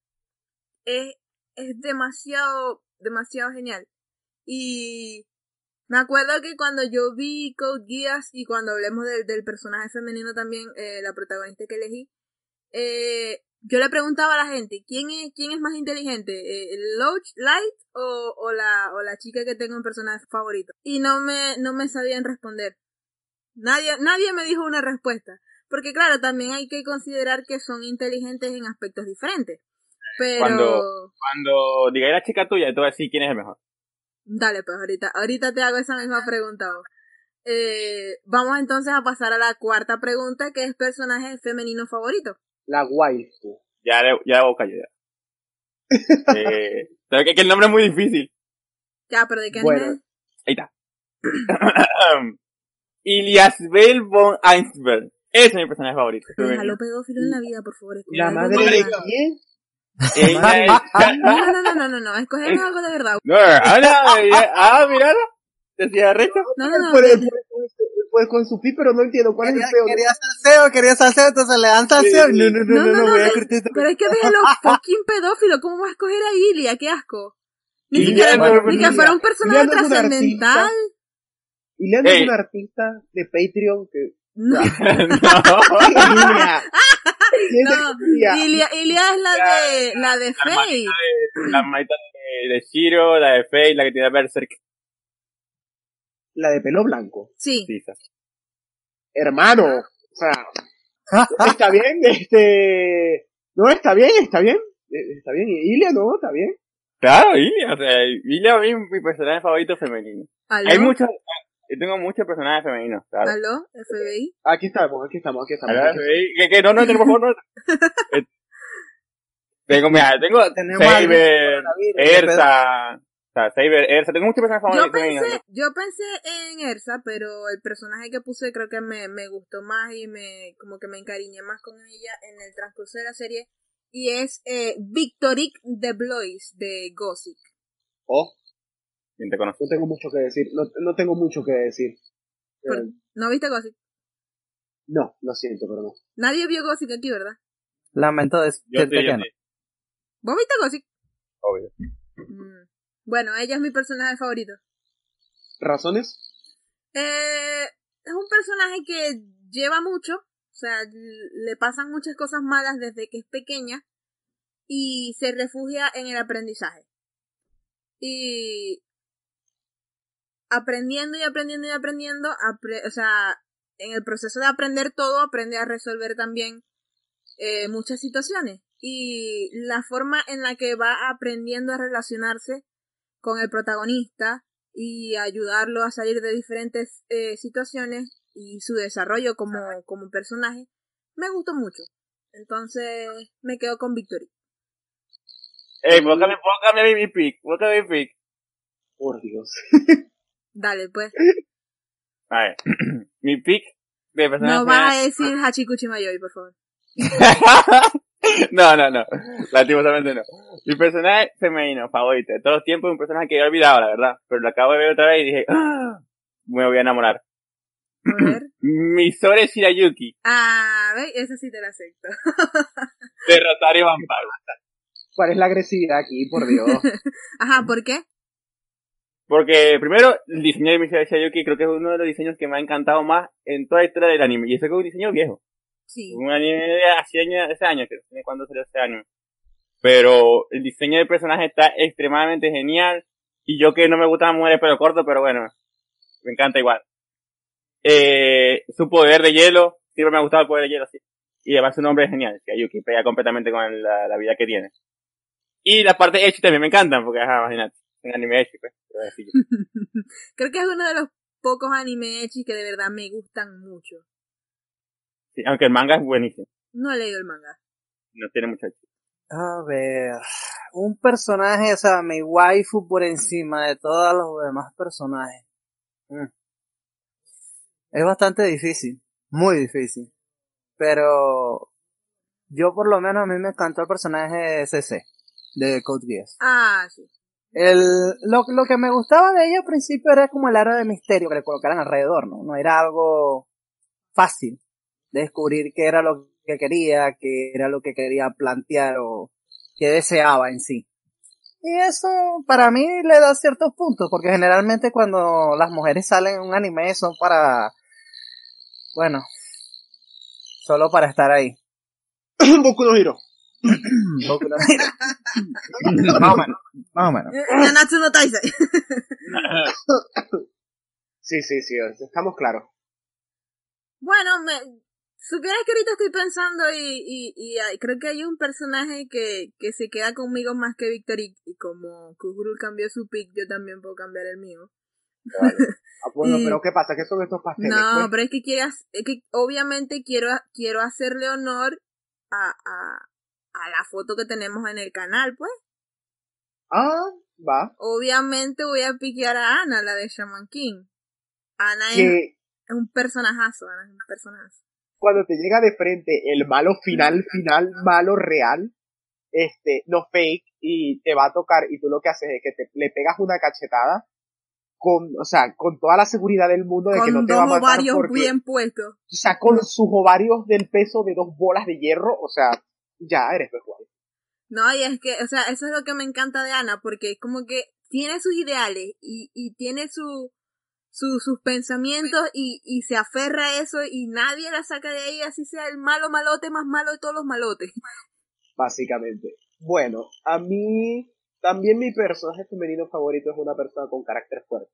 es, es demasiado, demasiado genial. Y me acuerdo que cuando yo vi Code Geass y cuando hablemos del, personaje femenino también, eh, la protagonista que elegí, eh, yo le preguntaba a la gente, ¿quién es, quién es más inteligente? Eh, ¿Lelouch Light o, o, la, o la chica que tengo en personaje favorito? Y no me, no me sabían responder. Nadie, nadie me dijo una respuesta. Porque claro, también hay que considerar que son inteligentes en aspectos diferentes. Pero... Cuando- Cuando digáis la chica tuya, te voy a decir quién es el mejor. Dale, pues ahorita, ahorita te hago esa misma pregunta. Eh, vamos entonces a pasar a la cuarta pregunta, que es personaje femenino favorito. La waifu. Ya, le- ya boca ya. eh, ¿sabes qué? Que el nombre es muy difícil. Ya, pero ¿de qué Bueno. anime? Ahí está. Iliasbel von Einsberg. Ese es mi personaje favorito. Déjalo pedófilo en la vida, por favor. escoge La madre de de verdad. quién? Ella es... No, no, no, no, no, no, escoger algo de verdad. No, ah, míralo. Decía recho. No, no, no. Puede con su pi, pero no entiendo cuál es el Quería, peor. quería salseo, quería salseo, entonces le dan salseo. No, no, no, No, no, no, no, no, voy a. Pero es que déjalo fucking pedófilo. ¿Cómo vas a escoger a Ilia? ¡Qué asco! Ni siquiera, ni que fuera un personaje Ilia no es una artista de Patreon que... No, no. Ilia. ¿Quién es no. Ilia? Es la de, la de Faye. la hermanita de, de Shiro, la de Faye, la que tiene Berserk. La de pelo blanco. Sí. Hermano. O sea, está bien, este... No, está bien, está bien. Eh, Está bien. Ilia no, está bien. Claro, Ilia, o sea, Ilia a mí es mi personaje favorito femenino. ¿Aló? Hay muchos, yo tengo muchos personajes femeninos, claro. ¿Aló? FBI. Aquí estamos, aquí estamos, aquí estamos. Que, que no, no, por favor, no. Eh, tengo, mira, tengo Saber. Ersa, o sea, Saber, Ersa, tengo muchos personajes Yo favoritos femeninos. pensé, yo pensé en Ersa, pero el personaje que puse creo que me, me gustó más y me, como que me encariñé más con ella en el transcurso de la serie. Y es eh, Victoric de Blois de Gossip. Oh, ¿Quién te conoce? no tengo mucho que decir. No, no tengo mucho que decir. Eh, ¿No viste Gossip? no, lo siento, pero no. Nadie vio Gossip aquí, ¿verdad? Lamento Yo decirte sí, yo que no. sí, ¿Vos viste Gossip? obvio. Mm. Bueno, ella es mi personaje favorito. ¿Razones? Eh, es un personaje que lleva mucho, o sea, le pasan muchas cosas malas desde que es pequeña y se refugia en el aprendizaje. Y aprendiendo y aprendiendo y aprendiendo, apre- o sea, en el proceso de aprender todo, aprende a resolver también eh, muchas situaciones. Y la forma en la que va aprendiendo a relacionarse con el protagonista y ayudarlo a salir de diferentes eh, situaciones y su desarrollo como, como personaje, me gustó mucho. Entonces me quedo con Victory. Ey, puedo cambiar mi pick, cambiar mi pick. Por Dios. Dale, pues. A ver, mi pick de personaje No vas a decir Hachikuchi Mayoi, por favor. no, no, no. Lastimosamente no. Mi personaje femenino favorito de todos los tiempos es un personaje que he olvidado, la verdad. Pero lo acabo de ver otra vez y dije, ¡Ah! me voy a enamorar. A ver. Misore Shirayuki, Ah, ve, esa sí te la acepto. de Rosario Vampire. ¿Cuál es la agresividad aquí? Por Dios. Ajá, ¿por qué? Porque, primero, el diseño de Misore Shirayuki creo que es uno de los diseños que me ha encantado más en toda la historia del anime. Y eso que es un diseño viejo. Sí. Un anime de hace años, ese año, creo. ¿De cuándo salió ese año? Pero el diseño del personaje está extremadamente genial. Y yo que no me gustan las mujeres pelo corto, pero bueno, me encanta igual. Eh, su poder de hielo, siempre me ha gustado el poder de hielo, sí. Y además su nombre es genial, que Yuki pega completamente con la, la vida que tiene. Y la parte Echi también me encantan, porque ajá, imagínate, un anime Echi, pues. te voy a decir yo. Creo que es uno de los pocos anime hechis que de verdad me gustan mucho. Sí, aunque el manga es buenísimo, No he leído el manga. no tiene mucho Echi. A ver, un personaje, o sea, mi waifu por encima de todos los demás personajes. Mm. Es bastante difícil, muy difícil. Pero yo por lo menos a mí me encantó el personaje de CC, de Code Geass. Ah, sí. El, lo, lo que me gustaba de ella al principio era como el aro de misterio que le colocaran alrededor, ¿no? No era algo fácil de descubrir qué era lo que quería, qué era lo que quería plantear o qué deseaba en sí. Y eso para mí le da ciertos puntos, porque generalmente cuando las mujeres salen en un anime son para, bueno, solo para estar ahí. Boku no Hiro. Más o menos, más o menos. Eh, Nanatsu no Taisei. Sí, sí, sí, estamos claros. Bueno, me, Supieras que ahorita estoy pensando y, y, y hay- creo que hay un personaje que, que se queda conmigo más que Víctor y, y como Kugurul cambió su pick, yo también puedo cambiar el mío. Ah, bueno, Y- pero ¿qué pasa? ¿Qué son estos pasteles? No, pues? pero es que, quiero, hac- es que obviamente quiero, quiero hacerle honor a, a, a la foto que tenemos en el canal, pues. Ah, va. Obviamente voy a piquear a Ana, la de Shaman King. Ana es, un personajazo, Ana es un personajazo. cuando te llega de frente el malo final, final, malo real, este, no fake, y te va a tocar, y tú lo que haces es que te, le pegas una cachetada, con, o sea, con toda la seguridad del mundo de que no Con te va a matar ovarios porque, bien puestos. o sea, con sus ovarios del peso de dos bolas de hierro, o sea, ya eres mejor. No, y es que, o sea, eso es lo que me encanta de Ana, porque es como que tiene sus ideales y, y tiene su, su, sus pensamientos y, y se aferra a eso y nadie la saca de ahí, así sea el malo malote más malo de todos los malotes. básicamente. Bueno, a mí también mi personaje femenino favorito es una persona con carácter fuerte.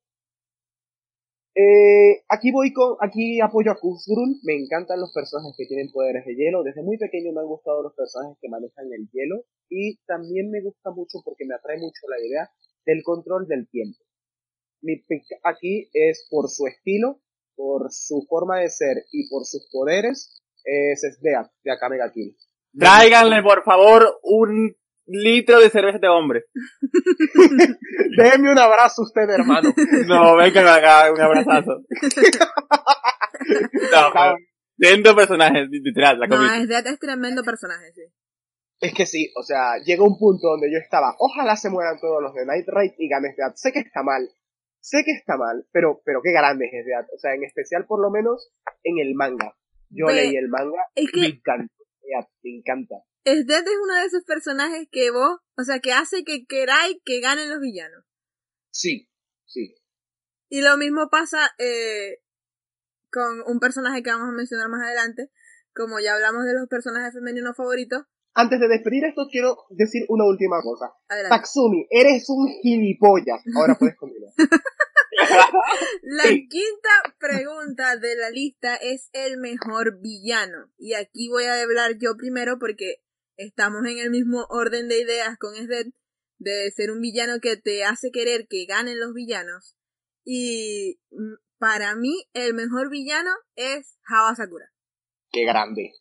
Eh, aquí voy con, aquí apoyo a Kuzgrul, me encantan los personajes que tienen poderes de hielo, desde muy pequeño me han gustado los personajes que manejan el hielo y también me gusta mucho porque me atrae mucho la idea del control del tiempo. Mi pick aquí es por su estilo, por su forma de ser y por sus poderes, es Sdeak de Akame ga Kill. Tráiganle, por favor, un litro de cerveza de hombre. Déme un abrazo usted, hermano. No, venga acá, un abrazazo. No, pero, Tremendo personaje, literal, la No, es, de- es tremendo personaje, sí. Es que sí, o sea, llega un punto donde yo estaba, ojalá se mueran todos los de Night Raid y gane Death. Sé que está mal, sé que está mal, pero, pero qué grande es Death. O sea, en especial por lo menos en el manga. Yo leí el manga Es y me que encanta, me encanta. Death es uno de esos personajes que vos, o sea, que hace que queráis que ganen los villanos. Sí, sí. Y lo mismo pasa eh, con un personaje que vamos a mencionar más adelante. Como ya hablamos de los personajes femeninos favoritos, Antes de despedir esto, quiero decir una última cosa. adelante. Tatsumi, eres un gilipollas. Ahora puedes continuar. La quinta pregunta de la lista es el mejor villano. Y aquí voy a hablar yo primero porque estamos en el mismo orden de ideas con Sdet de ser un villano que te hace querer que ganen los villanos. Y mm, para mí el mejor villano es Hawa Sakura. Qué grande.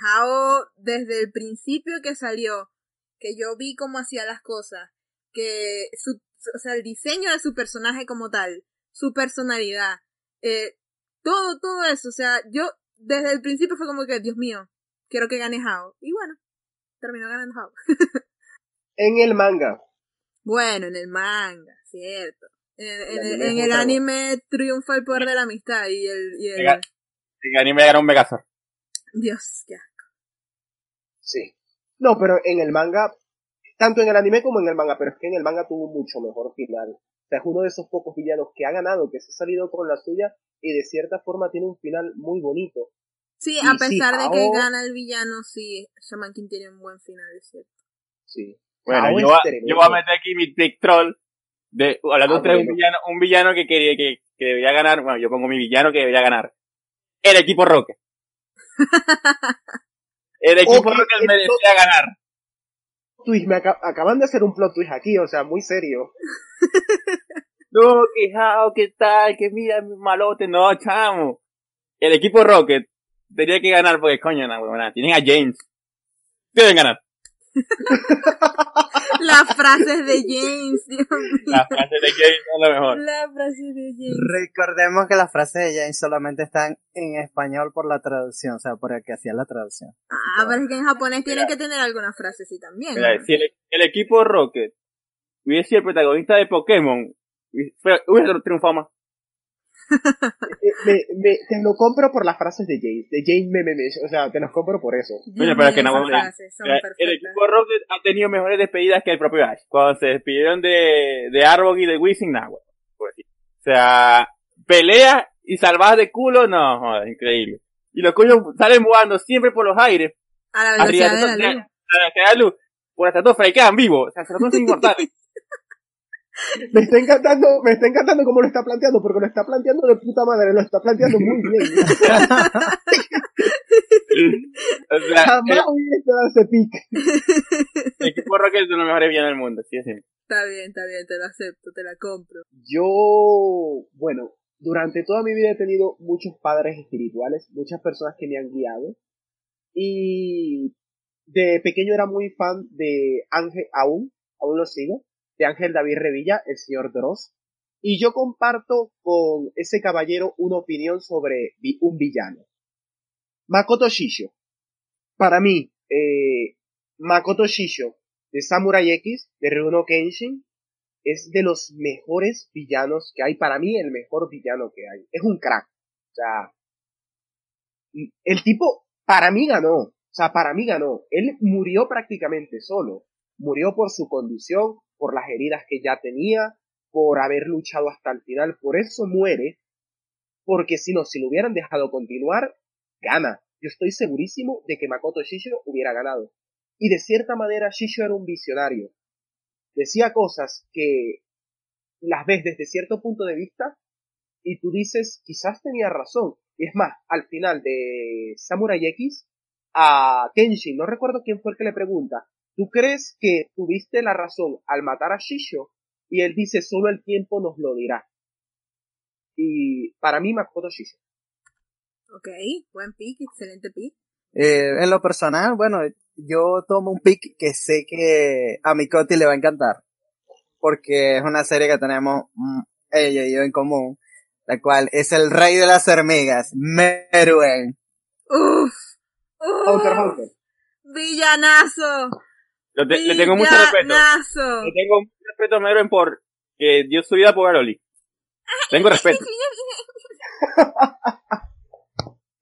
Hao, desde el principio que salió, que yo vi cómo hacía las cosas, que su, o sea, el diseño de su personaje como tal, su personalidad, eh, todo, todo eso, o sea, yo desde el principio fue como que, Dios mío, quiero que gane Hao. Y bueno, terminó ganando. En el manga, bueno, en el manga, cierto. En, en- El en el anime triunfa el poder de la amistad y el, y el anime era un Megazord. Dios, ya. Sí. No, pero en el manga, tanto en el anime como en el manga, pero es que en el manga tuvo mucho mejor final. O sea, es uno de esos pocos villanos que ha ganado, que se ha salido con la suya y de cierta forma tiene un final muy bonito. Sí, Y a sí, pesar de que gana el villano, sí, Shaman King tiene un buen final, es cierto. Sí. Bueno, yo, voy a- tremendo. yo voy a meter aquí mi trick troll. De, hablando Ah, de un bueno. villano, un villano que quería, que, que debería ganar. Bueno, yo pongo mi villano que debería ganar. El equipo Rocket. El equipo Ok, Rocket esto- merecía ganar. Twist, me aca- acaban de hacer un plot twist aquí, o sea, muy serio. No, que jao, que tal, que mira, mi malote. No, chamo. El equipo Rocket tenía que ganar porque, coño, no, huevona, tienen a James. Deben ganar. Las frases de James, Dios mío. Las frases de James son lo mejor. Las frases de James. Recordemos que las frases de James solamente están en español por la traducción, o sea, por el que hacía la traducción. Ah, pero es que en japonés tienen que tener algunas frases sí también. Mira, ¿no? si el, el equipo Rocket hubiese sido el protagonista de Pokémon, hubiese hubiese triunfado más. Eh, me, me- te lo compro por las frases de James, de James Meme, o sea, te los compro por eso. Pero es que no, bueno, frases son Mira, El perfectas. equipo Rocket ha tenido mejores despedidas que el propio Ash. Cuando se despidieron de, de Arbok y de Wizzing, nah, bueno, por decir. O sea, pelea y salvadas de culo, no, joder, increíble. Y los coños salen volando siempre por los aires. A la velocidad de la la luz. velocidad de la luz. Por hasta todos y quedan vivos. O sea, se los son inmortales. Me está encantando, me está encantando cómo lo está planteando, porque lo está planteando de puta madre, lo está planteando muy bien. O sea, Jamás hubiera esperado ese pick. el equipo Rocket es de los mejores villanos del mundo, sí, sí. Está bien, está bien, te lo acepto, te la compro. Yo, bueno, durante toda mi vida he tenido muchos padres espirituales, muchas personas que me han guiado. Y de pequeño era muy fan de Ángel, aún, aún lo sigo, de Ángel David Revilla, el señor Dross. Y yo comparto con ese caballero una opinión sobre un villano. Makoto Shisho. Para mí, eh, Makoto Shisho de Samurai X, de Rurouni Kenshin, es de los mejores villanos que hay. Para mí, el mejor villano que hay. Es un crack. O sea, el tipo, para mí ganó. O sea, para mí ganó. Él murió prácticamente solo. Murió por su condición, por las heridas que ya tenía, por haber luchado hasta el final. Por eso muere. Porque si no, si lo hubieran dejado continuar, gana. Yo estoy segurísimo de que Makoto Shisho hubiera ganado. Y de cierta manera Shisho era un visionario. Decía cosas que las ves desde cierto punto de vista y tú dices, quizás tenía razón. Y es más, al final de Samurai X, a Kenshin, no recuerdo quién fue el que le pregunta, ¿tú crees que tuviste la razón al matar a Shisho? Y él dice, solo el tiempo nos lo dirá. Y para mí Makoto Shisho. Ok, buen pick, excelente pick. Eh, en lo personal, bueno, yo tomo un pick que sé que a mi Coti le va a encantar. Porque es una serie que tenemos mm, ella y yo en común. La cual es el rey de las hormigas, Meruen. Uf, Hunter uf, Hunter. villanazo. Lo te- le tengo mucho respeto. Le tengo mucho respeto a Meroen por que dio su vida por Garoli. Tengo respeto.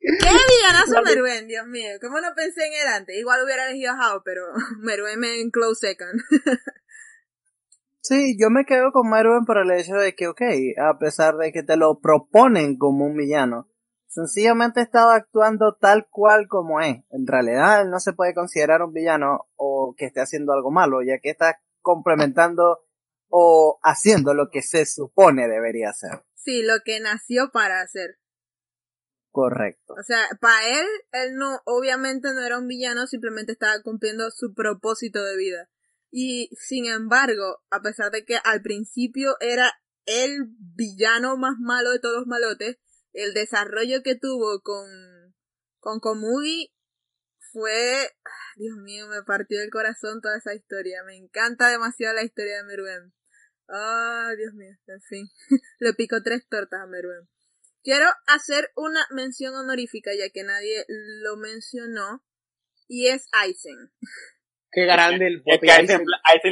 ¿Qué villanazo Meruen, Dios mío? ¿Cómo no pensé en él antes? Igual hubiera elegido a Hao, pero Meruen me en close second. Sí, yo me quedo con Meruen por el hecho de que, ok, a pesar de que te lo proponen como un villano, sencillamente estaba actuando tal cual como es. En realidad, él no se puede considerar un villano o que esté haciendo algo malo, ya que está complementando o haciendo lo que se supone debería hacer. Sí, lo que nació para hacer. Correcto. O sea, para él, él no, obviamente no era un villano, simplemente estaba cumpliendo su propósito de vida. Y sin embargo, a pesar de que al principio era el villano más malo de todos los malotes, el desarrollo que tuvo con, con Komugi fue, Dios mío, me partió el corazón toda esa historia. Me encanta demasiado la historia de Meruem. Ah, Dios mío, en fin. Le pico tres tortas a Meruem. Quiero hacer una mención honorífica, ya que nadie lo mencionó, y es Aizen. Qué grande el Es bote que Aizen,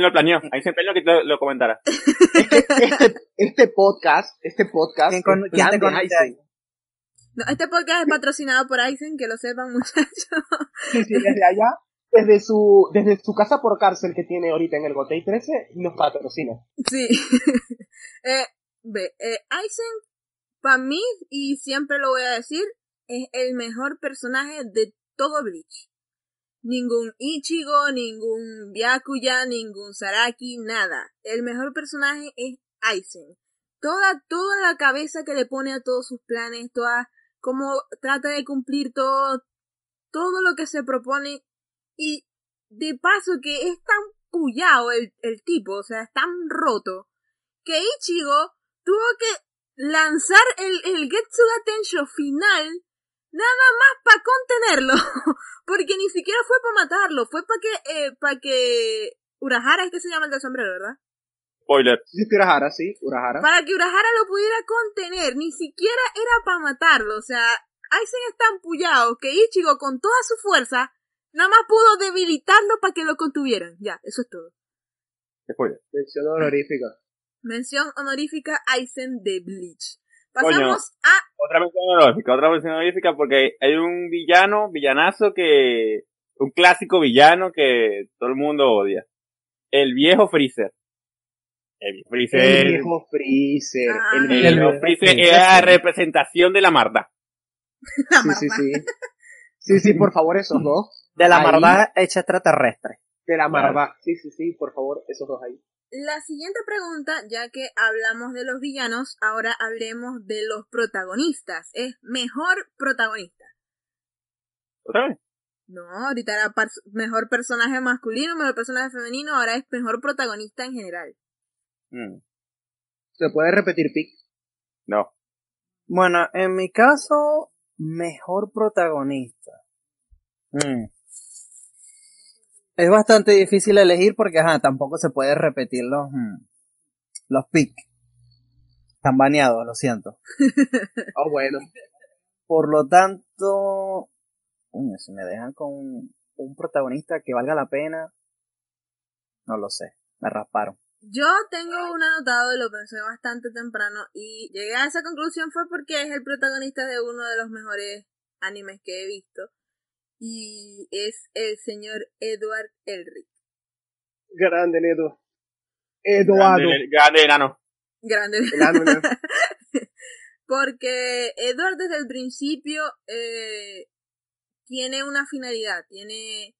lo planeó. Aizen planeó que lo, lo comentara. este, este podcast, este podcast, ¿Quién con- es quién te grande conoce Aizen. No, este podcast es patrocinado por Aizen, que lo sepan muchachos. Sí, sí, desde allá, desde su, desde su casa por cárcel que tiene ahorita en el Gotei 13, nos patrocina. Sí. eh, ve, eh, Aizen, para mí, y siempre lo voy a decir, es el mejor personaje de todo Bleach. Ningún Ichigo, ningún Byakuya, ningún Saraki, nada. El mejor personaje es Aizen. Toda, toda la cabeza que le pone a todos sus planes, toda, cómo trata de cumplir todo, todo lo que se propone. Y de paso que es tan pullado el, el tipo, o sea, es tan roto, que Ichigo tuvo que lanzar el, el Getsuga Tensho final nada más para contenerlo. Porque ni siquiera fue para matarlo, fue para que, eh, para que Urahara es que se llama el del sombrero, ¿verdad? Spoiler. Sí, sí, Urahara, sí, Urahara. Para que Urahara lo pudiera contener, ni siquiera era para matarlo, o sea, Aizen es tan pullado que Ichigo con toda su fuerza nada más pudo debilitarlo para que lo contuvieran. Ya, eso es todo. Spoiler. Mención honorífica. Mención honorífica Aizen de Bleach. Coño. Pasamos a Otra mención honorífica, otra mención honorífica porque hay un villano, villanazo que, un clásico villano que todo el mundo odia. El viejo Freezer. El viejo Freezer. El viejo Freezer. Ah. el el viejo viejo Freezer era la representación de la maldad. la Sí, sí, sí. Sí, sí, por favor, esos dos. De la Ahí. maldad hecha extraterrestre. De la marva. Sí, sí, sí, por favor, esos dos ahí. La siguiente pregunta, ya que hablamos de los villanos, ahora hablemos de los protagonistas. Es mejor protagonista. ¿Otra vez? No, ahorita era mejor personaje masculino, mejor personaje femenino, ahora es mejor protagonista en general. Mm, ¿Se puede repetir pick? No. Bueno, en mi caso, mejor protagonista. Mm. Es bastante difícil elegir porque, ajá, tampoco se puede repetir los, mm, los pick. Están baneados, lo siento. Ah, bueno. Por lo tanto, coño, si me dejan con un protagonista que valga la pena, no lo sé, me rasparon. Yo tengo un anotado, lo pensé bastante temprano y llegué a esa conclusión fue porque es el protagonista de uno de los mejores animes que he visto y es el señor Edward Elric. Grande, Nedo. Eduardo. Grande, grande enano. Grande. Enano, enano. Porque Edward desde el principio eh, tiene una finalidad, tiene,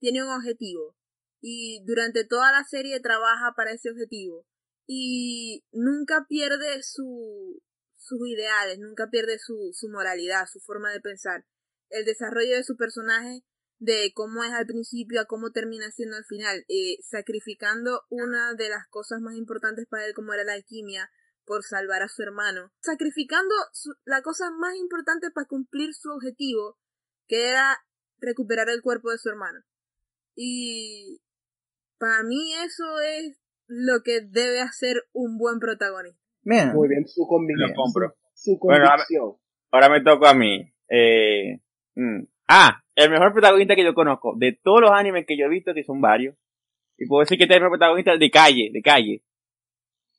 tiene un objetivo. Y durante toda la serie trabaja para ese objetivo. Y nunca pierde su, sus ideales, nunca pierde su, su moralidad, su forma de pensar. El desarrollo de su personaje, de cómo es al principio a cómo termina siendo al final, eh, sacrificando una de las cosas más importantes para él como era la alquimia, por salvar a su hermano, sacrificando la cosa más importante para cumplir su objetivo, que era recuperar el cuerpo de su hermano. Y para mí eso es lo que debe hacer un buen protagonista. Bien, Muy bien, su convicción. Lo compro. Su Bueno. Ahora me toca a mí. Eh, mm. Ah, el mejor protagonista que yo conozco. De todos los animes que yo he visto, que son varios. Y puedo decir que este es el mejor protagonista de calle, de calle.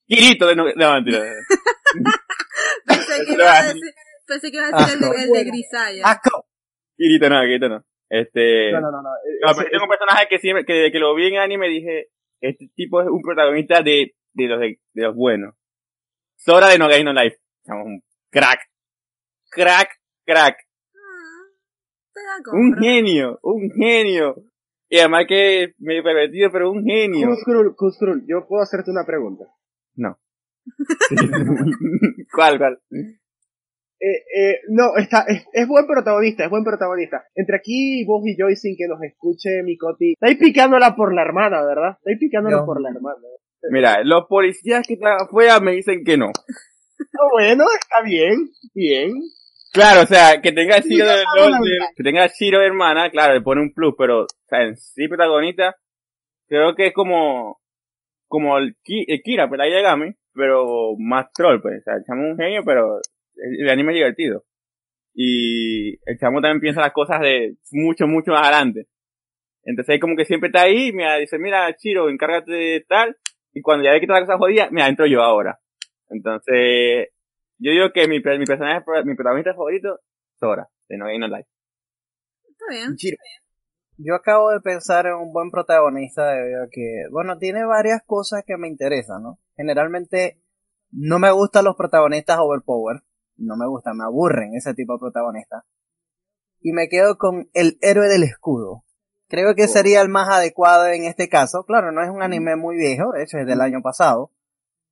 Kirito de no, no, mentira. Pensé que Eso iba a decir, pensé que iba a decir el, de, el de Grisaya. asco. Kirito no, Kirito no. Este, No, no, no. no. pero tengo un personaje que siempre, que desde que lo vi en anime dije, este tipo es un protagonista de, de los, de, de los buenos. Sora de No Game No Life. Un crack. Crack, crack. La Un genio, un genio. Y además que medio pervertido, pero un genio. Kuzkrul, Kuzkrul, yo puedo hacerte una pregunta. No. ¿Cuál, cuál? Eh, eh, no, está, es, es buen protagonista, es buen protagonista. Entre aquí, vos y yo, y sin que nos escuche mi Coti, estáis picándola por la hermana, ¿verdad? Estáis picándola No. por la hermana. Mira, los policías que están afuera me dicen que no. Ah, bueno, está bien, bien. Claro, o sea, que tenga el Shiro Sí, de, no, no, no. de- que tenga el Shiro de hermana, claro, le pone un plus, pero, o sea, en sí protagonista, creo que es como, como el, Ki- el Kira, pero ahí Yagami, pero más troll, pues, o sea, el chamo es un genio, pero el, anime es divertido. Y el chamo también piensa las cosas de mucho, mucho más adelante. Entonces, como que siempre está ahí, mira, dice, mira, Chiro, encárgate de tal, y cuando ya ve que está la cosa jodida, mira, entro yo ahora. Entonces, yo digo que mi, mi personaje, mi protagonista favorito, Sora, de No Game No Life. Está bien. Yo acabo de pensar en un buen protagonista debido a que, bueno, tiene varias cosas que me interesan, ¿no? Generalmente no me gustan los protagonistas overpower, no me gustan, me aburren ese tipo de protagonistas. Y me quedo con el héroe del escudo. Creo que sería el más adecuado en este caso. Claro, no es un anime muy viejo, de hecho es del año pasado.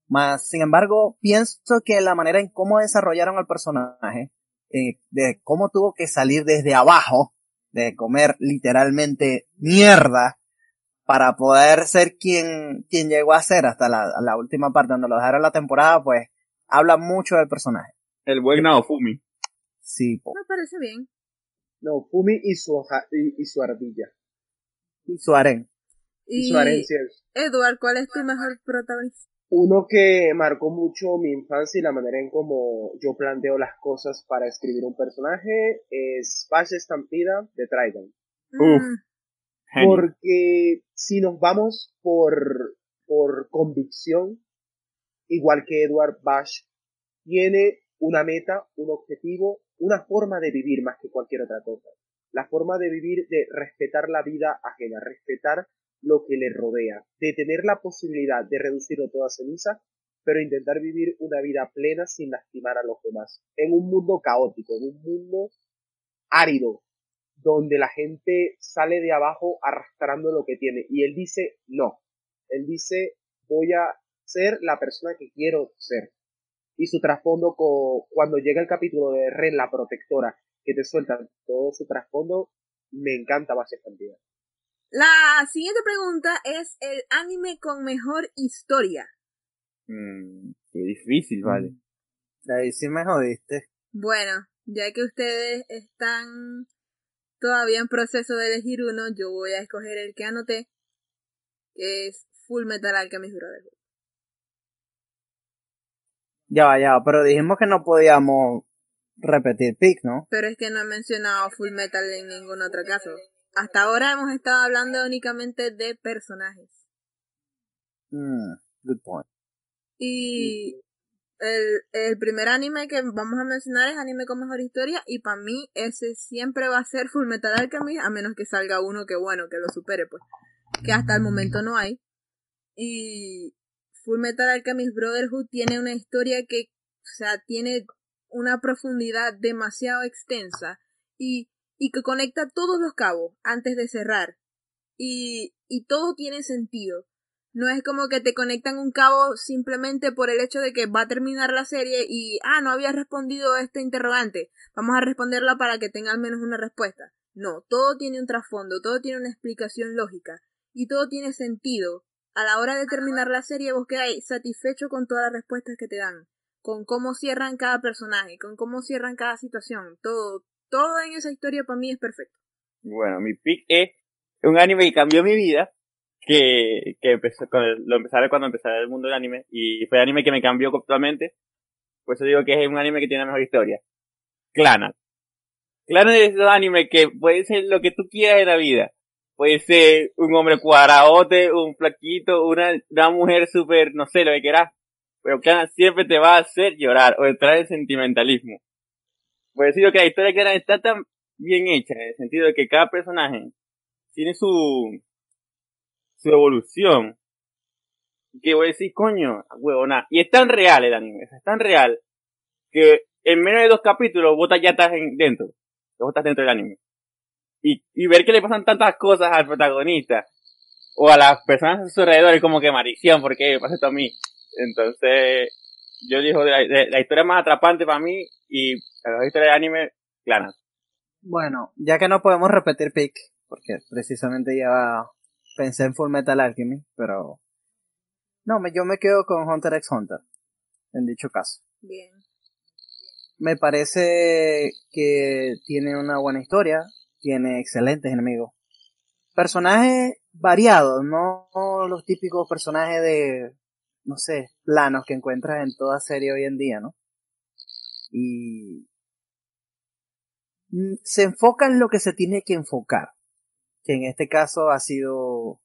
Más, sin embargo, pienso que la manera en cómo desarrollaron al personaje, eh, de cómo tuvo que salir desde abajo, de comer literalmente mierda para poder ser quien, quien llegó a ser hasta la, la última parte donde lo dejaron la temporada, pues habla mucho del personaje. El buen Naofumi. Sí, po. Me parece bien. No, Fumi y su, hoja- y, y su ardilla. y su harén. Y, Y, su herencia. Edward, ¿cuál es tu mejor protagonista? Uno que marcó mucho mi infancia y la manera en cómo yo planteo las cosas para escribir un personaje es Bash Estampida de Trigon. Uf. Mm. Porque si nos vamos por, por convicción, igual que Edward Bash, tiene una meta, un objetivo, una forma de vivir más que cualquier otra cosa. La forma de vivir de respetar la vida ajena, respetar lo que le rodea, de tener la posibilidad de reducirlo todo a ceniza, pero intentar vivir una vida plena sin lastimar a los demás. En un mundo caótico, en un mundo árido, donde la gente sale de abajo arrastrando lo que tiene. Y él dice, no. Él dice, voy a ser la persona que quiero ser. Y su trasfondo co- cuando llega el capítulo de Ren, la protectora, que te sueltan todo su trasfondo, me encanta Base Cantidad. La siguiente pregunta es el anime con mejor historia. Mm, qué difícil, vale. Ahí sí me jodiste. Bueno, ya que ustedes están todavía en proceso de elegir uno, yo voy a escoger el que anoté, que es Full Metal Alchemist Brotherhood. Ya va, ya va, pero dijimos que no podíamos repetir pick, ¿no? Pero es que no he mencionado Full Metal en ningún otro caso. Hasta ahora hemos estado hablando únicamente de personajes. Mm, good point. Y el, el primer anime que vamos a mencionar es anime con mejor historia y para mí ese siempre va a ser Full Metal Alchemist a menos que salga uno que bueno, que lo supere pues. Que hasta el momento no hay. Y Full Metal Alchemist Brotherhood tiene una historia que, o sea, tiene una profundidad demasiado extensa y, y que conecta todos los cabos antes de cerrar. Y, y todo tiene sentido. No es como que te conectan un cabo simplemente por el hecho de que va a terminar la serie y, ah, no había respondido este interrogante. Vamos a responderla para que tenga al menos una respuesta. No, todo tiene un trasfondo, todo tiene una explicación lógica y todo tiene sentido. A la hora de terminar la serie vos quedáis satisfecho con todas las respuestas que te dan, con cómo cierran cada personaje, con cómo cierran cada situación, todo, todo en esa historia para mí es perfecto. Bueno, mi pick es un anime que cambió mi vida que, que empezó, lo ver cuando empecé el mundo del anime y fue el anime que me cambió totalmente. Por eso digo que es un anime que tiene la mejor historia. Clanat. Clanat es un anime que puede ser lo que tú quieras en la vida. Puede ser un hombre cuadradote, un flaquito, una, una mujer súper, no sé, lo que quieras. Pero Clanat siempre te va a hacer llorar o entrar en sentimentalismo. Por digo que la historia de Clanat está tan bien hecha, en el sentido de que cada personaje tiene su, su evolución. Que voy a decir, coño, huevona. Y es tan real el anime, es tan real, que en menos de dos capítulos vos ya estás dentro. Vos estás dentro del anime. Y, y ver que le pasan tantas cosas al protagonista, o a las personas a su alrededor, es como que maldición, porque me pasa esto a mí. Entonces, yo digo, de la, historia más atrapante para mí, y la historia de anime, clara. Bueno, ya que no podemos repetir pick, porque precisamente ya pensé en Full Metal Alchemy, pero no, me, yo me quedo con Hunter x Hunter, en dicho caso. Bien. Me parece que tiene una buena historia, tiene excelentes enemigos. Personajes variados, no los típicos personajes de, no sé, planos que encuentras en toda serie hoy en día, ¿no? Y se enfoca en lo que se tiene que enfocar que en este caso ha sido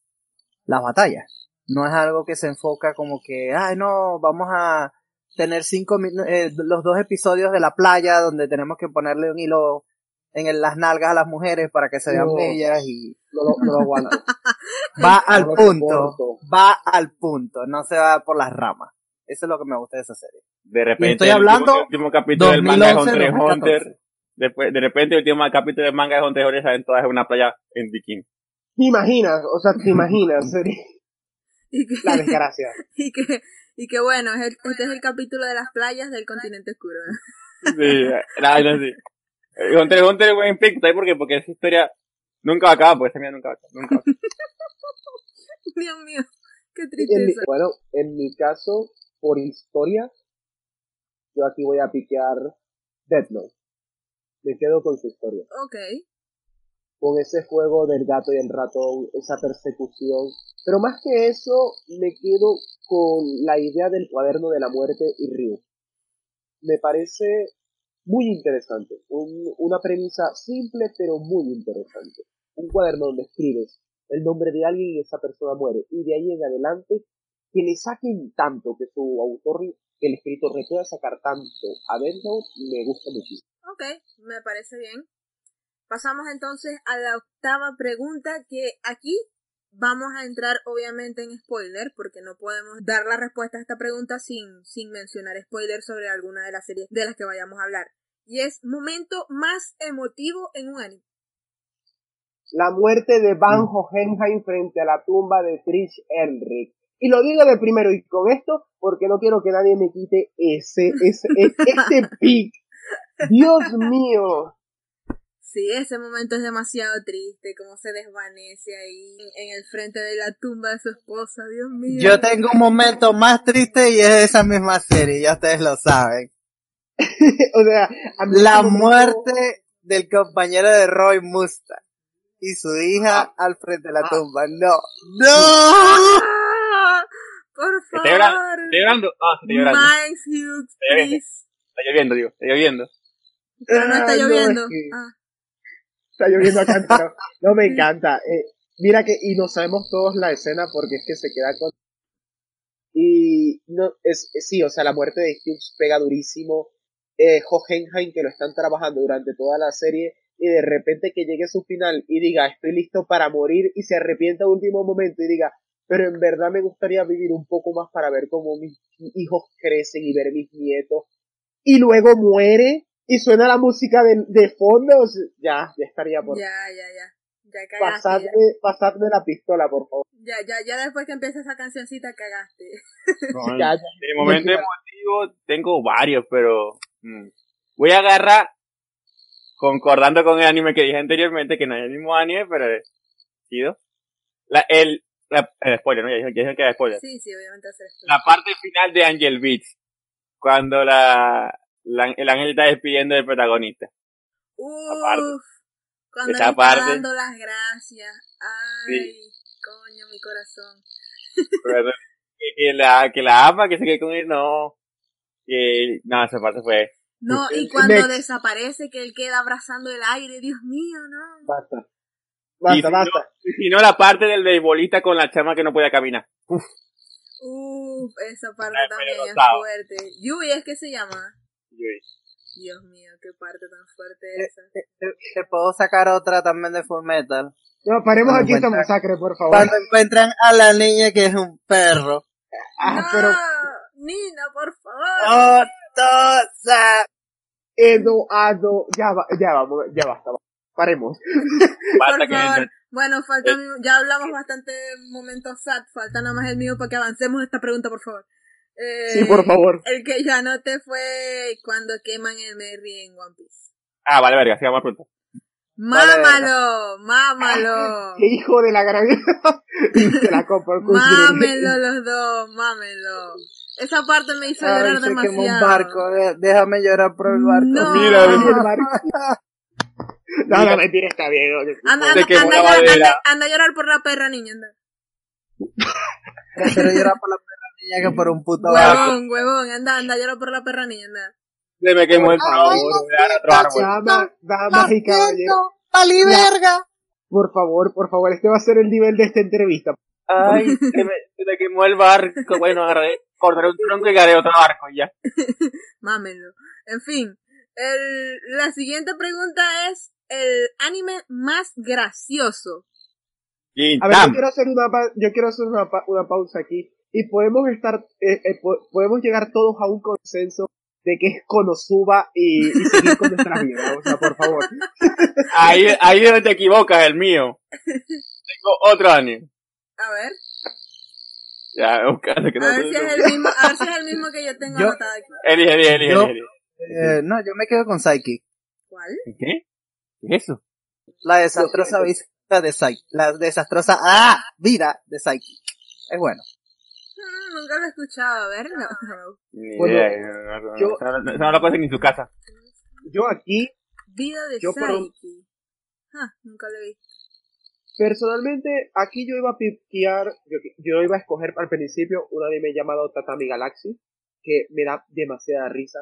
las batallas. No es algo que se enfoca como que, ay no, vamos a tener cinco eh, los dos episodios de la playa donde tenemos que ponerle un hilo en las nalgas a las mujeres para que se vean bellas y va al punto, va al punto, no se va por las ramas. Eso es lo que me gusta de esa serie. De repente, estoy hablando el último, capítulo del manga de Hunter Hunter Después, de repente, el último capítulo de manga de Hunter x Hunter salen todas en una playa en bikini. ¿Te imaginas? O sea, ¿te imaginas? y que, la desgracia. Y que, y que bueno, es el, este es el capítulo de las playas del continente oscuro. sí, la no, sí. Hunter x Hunter es buen pick, ¿sabes por qué? Porque esa historia nunca va a acabar, porque esa mía nunca va a acabar. Nunca Dios mío, qué tristeza. bueno, en mi caso, por historia, yo aquí voy a piquear Death Note me quedo con su historia. Ok. Con ese juego del gato y el ratón, esa persecución. Pero más que eso, me quedo con la idea del cuaderno de la muerte y Ryu. Me parece muy interesante. una premisa simple pero muy interesante. Un cuaderno donde escribes el nombre de alguien y esa persona muere. Y de ahí en adelante, que le saquen tanto, que su autor, que el escritor le pueda sacar tanto adentro, me gusta muchísimo. Ok, me parece bien. Pasamos entonces a la octava pregunta que aquí vamos a entrar obviamente en spoiler porque no podemos dar la respuesta a esta pregunta sin, sin mencionar spoiler sobre alguna de las series de las que vayamos a hablar. Y es momento más emotivo en un anime. La muerte de Van mm. Hohenheim frente a la tumba de Trish Henry. Y lo digo de primero y con esto porque no quiero que nadie me quite ese, ese, ese, este pic Dios mío. Sí, ese momento es demasiado triste, como se desvanece ahí en el frente de la tumba de su esposa, Dios mío. Yo tengo un momento más triste y es esa misma serie, ya ustedes lo saben. o sea, a mí La momento- muerte del compañero de Roy Mustang y su hija al frente de la Ah. tumba. No, no. ¡Ah! Por Estoy llorando. favor. Estoy llorando. Ah, estoy llorando. Miles Hughes, please. Está lloviendo, digo. Está lloviendo. Pero no está Ah, lloviendo. es que Ah. Está lloviendo acá, pero no me encanta. Eh, mira que, y no sabemos todos la escena porque es que se queda con... Y no, es, es- sí, o sea, la muerte de Hughes pega durísimo. Eh, Hohenheim, que lo están trabajando durante toda la serie, y de repente que llegue su final y diga, estoy listo para morir, y se arrepienta a último momento y diga, pero en verdad me gustaría vivir un poco más para ver cómo mis hijos crecen y ver mis nietos. Y luego muere y suena la música de, de fondo, o sea, ya, ya estaría por Ya, ya, ya. Ya cagaste. Pasadme, Ya. pasadme la pistola, por favor. Ya, ya, ya después que empieza esa cancioncita cagaste. No, Ya, ya. De momento emotivo tengo varios, pero mm, voy a agarrar, concordando con el anime que dije anteriormente, que no es el mismo anime, pero es chido. La, el, la, el spoiler, ¿no? Ya dije, ya que era spoiler. Sí, sí, obviamente hacer esto. La parte final de Angel Beats, cuando la, la- el ángel está despidiendo del protagonista. aparte. Uf. Cuando Esa le está parte. dando las gracias. Ay, coño, mi corazón. Pero que, que la, que la ama, que se quede con él, no. Que, no, esa parte fue, No, y Next. cuando desaparece, que él queda abrazando el aire, Dios mío, no. Basta. Y Basta, si basta. Y no, la parte del beisbolista con la chama que no podía caminar. Uf, esa parte Ay, también es fuerte. Yui es que se llama. Dios mío, qué parte tan fuerte Eh, esa. Te, te puedo sacar otra también de Full Metal. No, paremos Cuando aquí esta masacre, por favor. Cuando encuentran a la niña que es un perro. Ah, no, pero Nina, por favor. ¡Otosa! Eduardo, ya va, ya vamos, ya basta. Paremos. Basta por que favor. Bueno, falta, Eh. ya hablamos bastante momentos sad, falta nada más el mío para que avancemos esta pregunta, por favor. Eh, Sí, por favor. El que yo anoté fue cuando queman el Merry en One Piece. Ah, vale, verga, sigamos pronto. Vale, Mámalo, mámalo. Qué hijo de la gran... se la compro con Mámenlo los dos, mámenlo. Esa parte me hizo Ay, llorar se quemó un demasiado. barco. Déjame llorar por el barco. No. Mira, Ay, el barco. No, no, mentira, está bien. Anda, anda, anda, anda- anda a llorar por la perra niña, anda. Llorar por la perra niña que por un puto barco. Huevón, huevón, anda, anda a llorar por la perra niña, anda. Se me quemó el favor, favor. voy a dar otro árbol. Damas, damas y caballeros. ¡Pali verga! Por favor, por favor, este va a ser el nivel de esta entrevista. Ay, se me, se me quemó el barco. Bueno, agarré, cortaré un tronco y agarré otro barco ya. Mámenlo. En fin, el, la siguiente pregunta es el anime más gracioso. A ver, yo quiero hacer una, pa- yo quiero hacer una, pa- una pausa aquí y podemos estar, eh, eh, po- podemos llegar todos a un consenso de que es Konosuba y, y seguir con nuestras vidas. O sea, por favor. Ahí, ahí es donde te equivocas, el mío. Tengo otro anime. A ver, Ya, buscando que no a ver si es el mismo, a ver si es el mismo que yo tengo Yo- anotado aquí. Elige, elige, elige, Yo- elige. Eh, no, yo me quedo con Psyche. ¿Cuál? ¿Qué? ¿Qué es eso? La desastrosa vista de Psyche. La desastrosa ¡ah! vida de Psyche. Es bueno. Nunca lo he escuchado, a ver, no. Ni Bueno, idea, no, no, no, yo- no, lo conocen ni en su casa. Yo aquí, Vida de Yo un-. Ah, nunca lo vi. personalmente, aquí yo iba a piquear, yo, yo iba a escoger al principio un anime llamado Tatami Galaxy, que me da demasiada risa.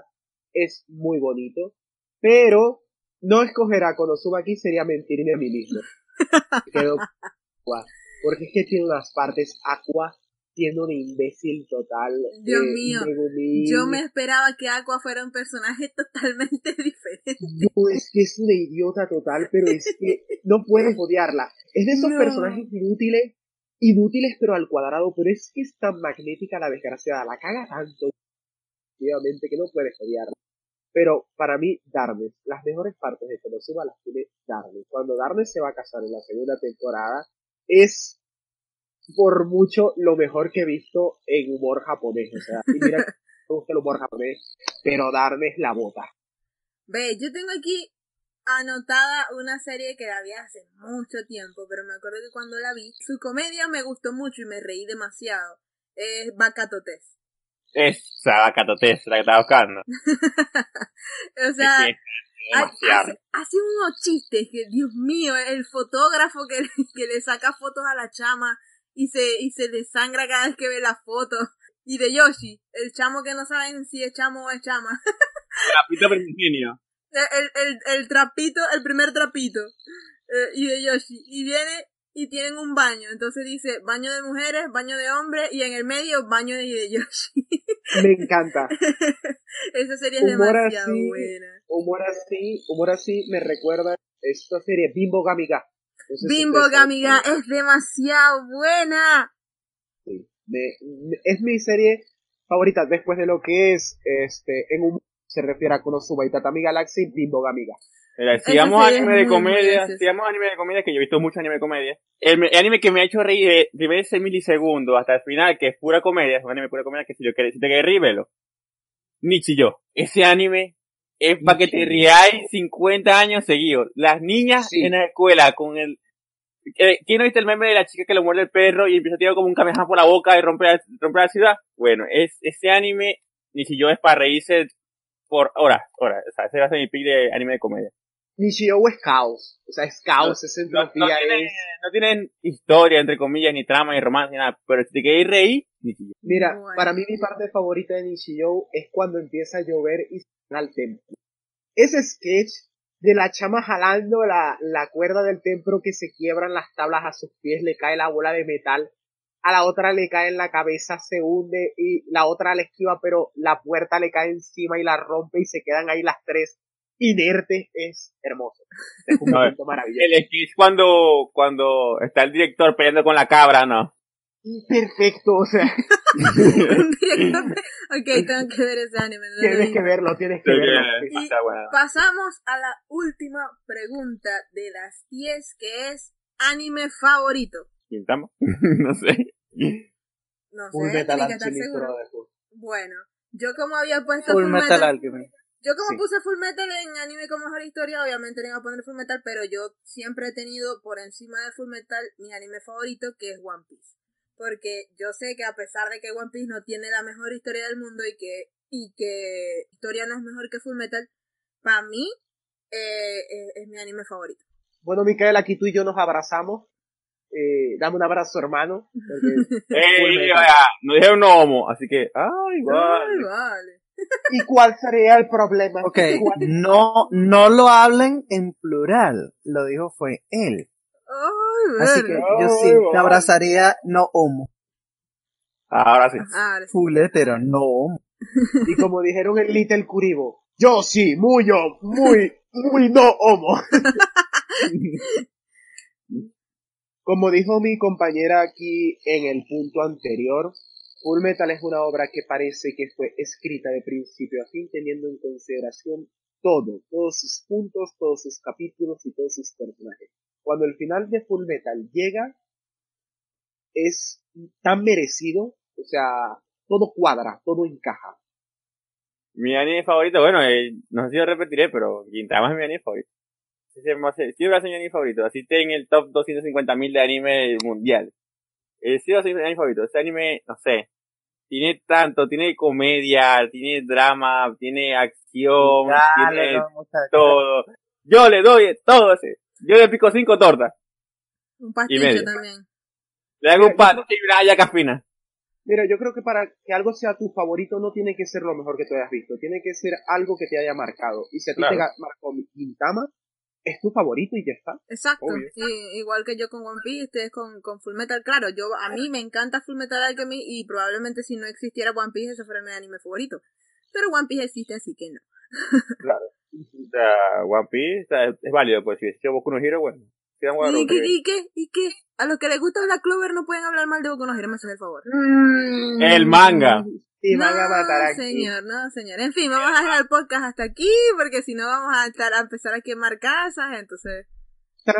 Es muy bonito, pero no escoger a Konosuba aquí sería mentirme a mí mismo. Quedo porque es que tiene unas partes Aqua siendo un imbécil total. Dios eh, mío, Megumi. Yo me esperaba que Aqua fuera un personaje totalmente diferente. No, es que es una idiota total, pero es que no puedes odiarla. Es de esos No. personajes inútiles, inútiles pero al cuadrado, pero es que es tan magnética la desgraciada, la caga tanto, efectivamente, que no puedes odiarla. Pero para mí, Darnes, las mejores partes de Konosuba las tiene Darnes. Cuando Darnes se va a casar en la segunda temporada, es por mucho lo mejor que he visto en humor japonés. O sea, y mira me gusta el humor japonés, pero Darnes la bota. Ve, yo tengo aquí anotada una serie que la vi hace mucho tiempo, pero me acuerdo que cuando la vi, su comedia me gustó mucho y me reí demasiado. Es Bacatotes. Esa Bacatotes, la que estaba buscando. o sea, hace, hace, unos chistes que, Dios mío, el fotógrafo que, que le saca fotos a la chama y se, y se desangra cada vez que ve la foto. Y de Yoshi, el chamo que no saben si es chamo o es chama. Trapito primigenio. El, el, el trapito, el primer trapito. Eh, y de Yoshi. Y viene y tienen un baño. Entonces dice baño de mujeres, baño de hombres y en el medio baño de Yoshi. Me encanta. Esa serie es demasiado buena. Humor así, humor así me recuerda esta serie Bimbo Gamiga. Bimbo Gamiga es demasiado buena. Sí es mi serie favorita después de lo que es este en un se refiere a Konosuba y Tatami Galaxy Bimbo Gamiga. Mira, sigamos anime de comedia, sigamos anime de comedia, que yo he visto mucho anime de comedia. El, anime que me ha hecho reír de primer milisegundos hasta el final, que es pura comedia, es un anime pura comedia, que si, yo, si te querés ríbelo. yo Ese anime es para que te riáis 50 años seguidos. Las niñas en la escuela con el eh, ¿Quién no viste el meme de la chica que le muerde el perro y empieza a tirar como un kamehameha por la boca y rompe, rompe la ciudad? Bueno, es, ese anime, ni si yo es para reírse por horas, horas. O sea, ese va a ser mi pick de anime de comedia. Nishio es caos. O sea, es caos, es entropía. No, tienen, no, tienen, historia, entre comillas, ni trama, ni romance, ni nada. Pero si te queréis reír, Nishio. Mira, para mí mi parte favorita de Nishio es cuando empieza a llover y al templo. Ese sketch de la chama jalando la, la cuerda del templo que se quiebran las tablas a sus pies, le cae la bola de metal, a la otra le cae en la cabeza, se hunde y la otra le esquiva, pero la puerta le cae encima y la rompe y se quedan ahí las tres inertes, es hermoso. Es un momento maravilloso. El sketch cuando, cuando está el director peleando con la cabra, ¿no? perfecto, o sea. ok, tengo que ver ese anime. Tienes que verlo, tienes que verlo. pasamos a la última pregunta de las 10, que es anime favorito. ¿Pintamos? no sé. No sé, Metal Bueno, yo como había puesto Full, Metal, Alchemy. Yo como puse Full Metal en anime con mejor historia, obviamente no iba a poner Full Metal, pero yo siempre he tenido por encima de Full Metal mi anime favorito, que es One Piece porque yo sé que a pesar de que One Piece no tiene la mejor historia del mundo y que y que historia no es mejor que Full Metal, para mí eh, eh, es mi anime favorito. Bueno, Micael, aquí tú y yo nos abrazamos. Eh, dame un abrazo, hermano. no dije un homo, así que, ay, vale. vale. ¿Y cuál sería el problema? Ok, no, no lo hablen en plural, lo dijo fue él. Así que yo sí te abrazaría no homo. Ahora sí. Full hetero, no homo. Y como dijeron en Little Curibo, yo sí, muy, muy, muy no homo. Como dijo mi compañera aquí en el punto anterior, Full Metal es una obra que parece que fue escrita de principio a fin teniendo en consideración todo, todos sus puntos, todos sus capítulos y todos sus personajes cuando el final de Full Metal llega, es tan merecido, o sea, todo cuadra, todo encaja. Mi anime favorito, bueno, eh, no sé si lo repetiré, pero Gintama es mi anime favorito. Sí, sí va a ser mi anime favorito, así está en el top 250.000 de anime mundial. Eh, sí va a ser mi anime favorito, ese anime, no sé, tiene tanto, tiene comedia, tiene drama, tiene acción, tiene todo. Yo le doy todo ese. Yo le pico cinco tortas. Un pastillo también. Le hago un pastillo y una haya fina. Mira, yo creo que para que algo sea tu favorito no tiene que ser lo mejor que tú hayas visto. Tiene que ser algo que te haya marcado. Y si a ti te marcó Gintama, es tu favorito y ya está. Exacto. igual que yo con One Piece, ustedes con, con Full Metal. Claro, yo a mí me encanta Full Metal Alchemy y probablemente si no existiera One Piece ese fuera mi anime favorito. Pero One Piece existe, así que no. claro. O sea, One Piece es válido, pues si es Boku no Hero, bueno. ¿Y qué, ¿Y qué? ¿Y qué? A los que les gusta Black Clover no pueden hablar mal de Boku no Hero, me hacen el favor. Mm. El manga. Y van a matar aquí. señor, no, señor. En fin, vamos a dejar el podcast hasta aquí, porque si no vamos a, estar, a empezar a quemar casas, entonces...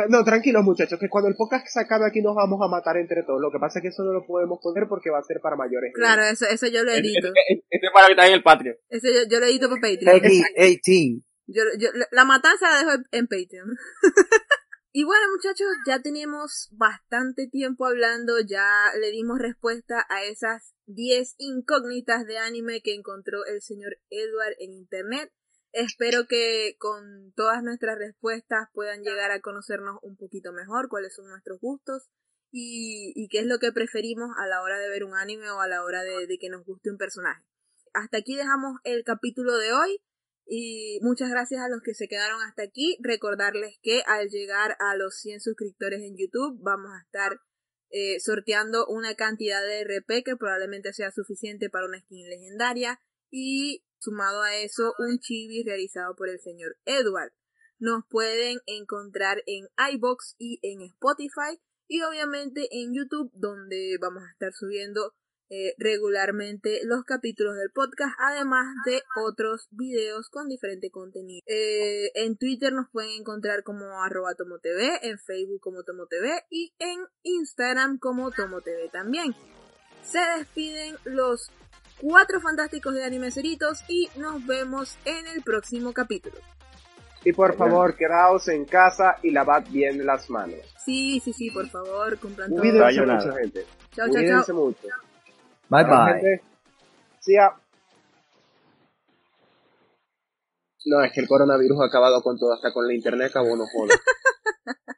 no, tranquilos muchachos, que cuando el podcast se acabe aquí nos vamos a matar entre todos. Lo que pasa es que eso no lo podemos poner porque va a ser para mayores. Claro, eso, eso yo lo edito. Este, es para que está en el patio. Eso yo, yo lo edito para Patreon. Peggy 18. Yo, yo, la matanza la dejo en Patreon. y bueno, muchachos, ya tenemos bastante tiempo hablando, ya le dimos respuesta a esas 10 incógnitas de anime que encontró el señor Edward en internet. Espero que con todas nuestras respuestas puedan llegar a conocernos un poquito mejor, cuáles son nuestros gustos y, y qué es lo que preferimos a la hora de ver un anime o a la hora de, de que nos guste un personaje. Hasta aquí dejamos el capítulo de hoy. Y muchas gracias a los que se quedaron hasta aquí. Recordarles que al llegar a los 100 suscriptores en YouTube vamos a estar eh, sorteando una cantidad de RP que probablemente sea suficiente para una skin legendaria. Y sumado a eso, un chibi realizado por el señor Edward. Nos pueden encontrar en iBox y en Spotify. Y obviamente en YouTube, donde vamos a estar subiendo eh, regularmente los capítulos del podcast, además de otros videos con diferente contenido. Eh, en Twitter nos pueden encontrar como arroba tomotv, en Facebook como tomotv y en Instagram como tomotv también. Se despiden los cuatro fantásticos de anime ceritos y nos vemos en el próximo capítulo. Y por favor, quedaos en casa y lavad bien las manos. Sí, sí, sí, por favor, compran todo. Cuídense mucho, gente. Chao, chao, Cuídense chao. mucho. Bye bye. sí. No, es que el coronavirus ha acabado con todo, hasta con la internet acabó, no jodas.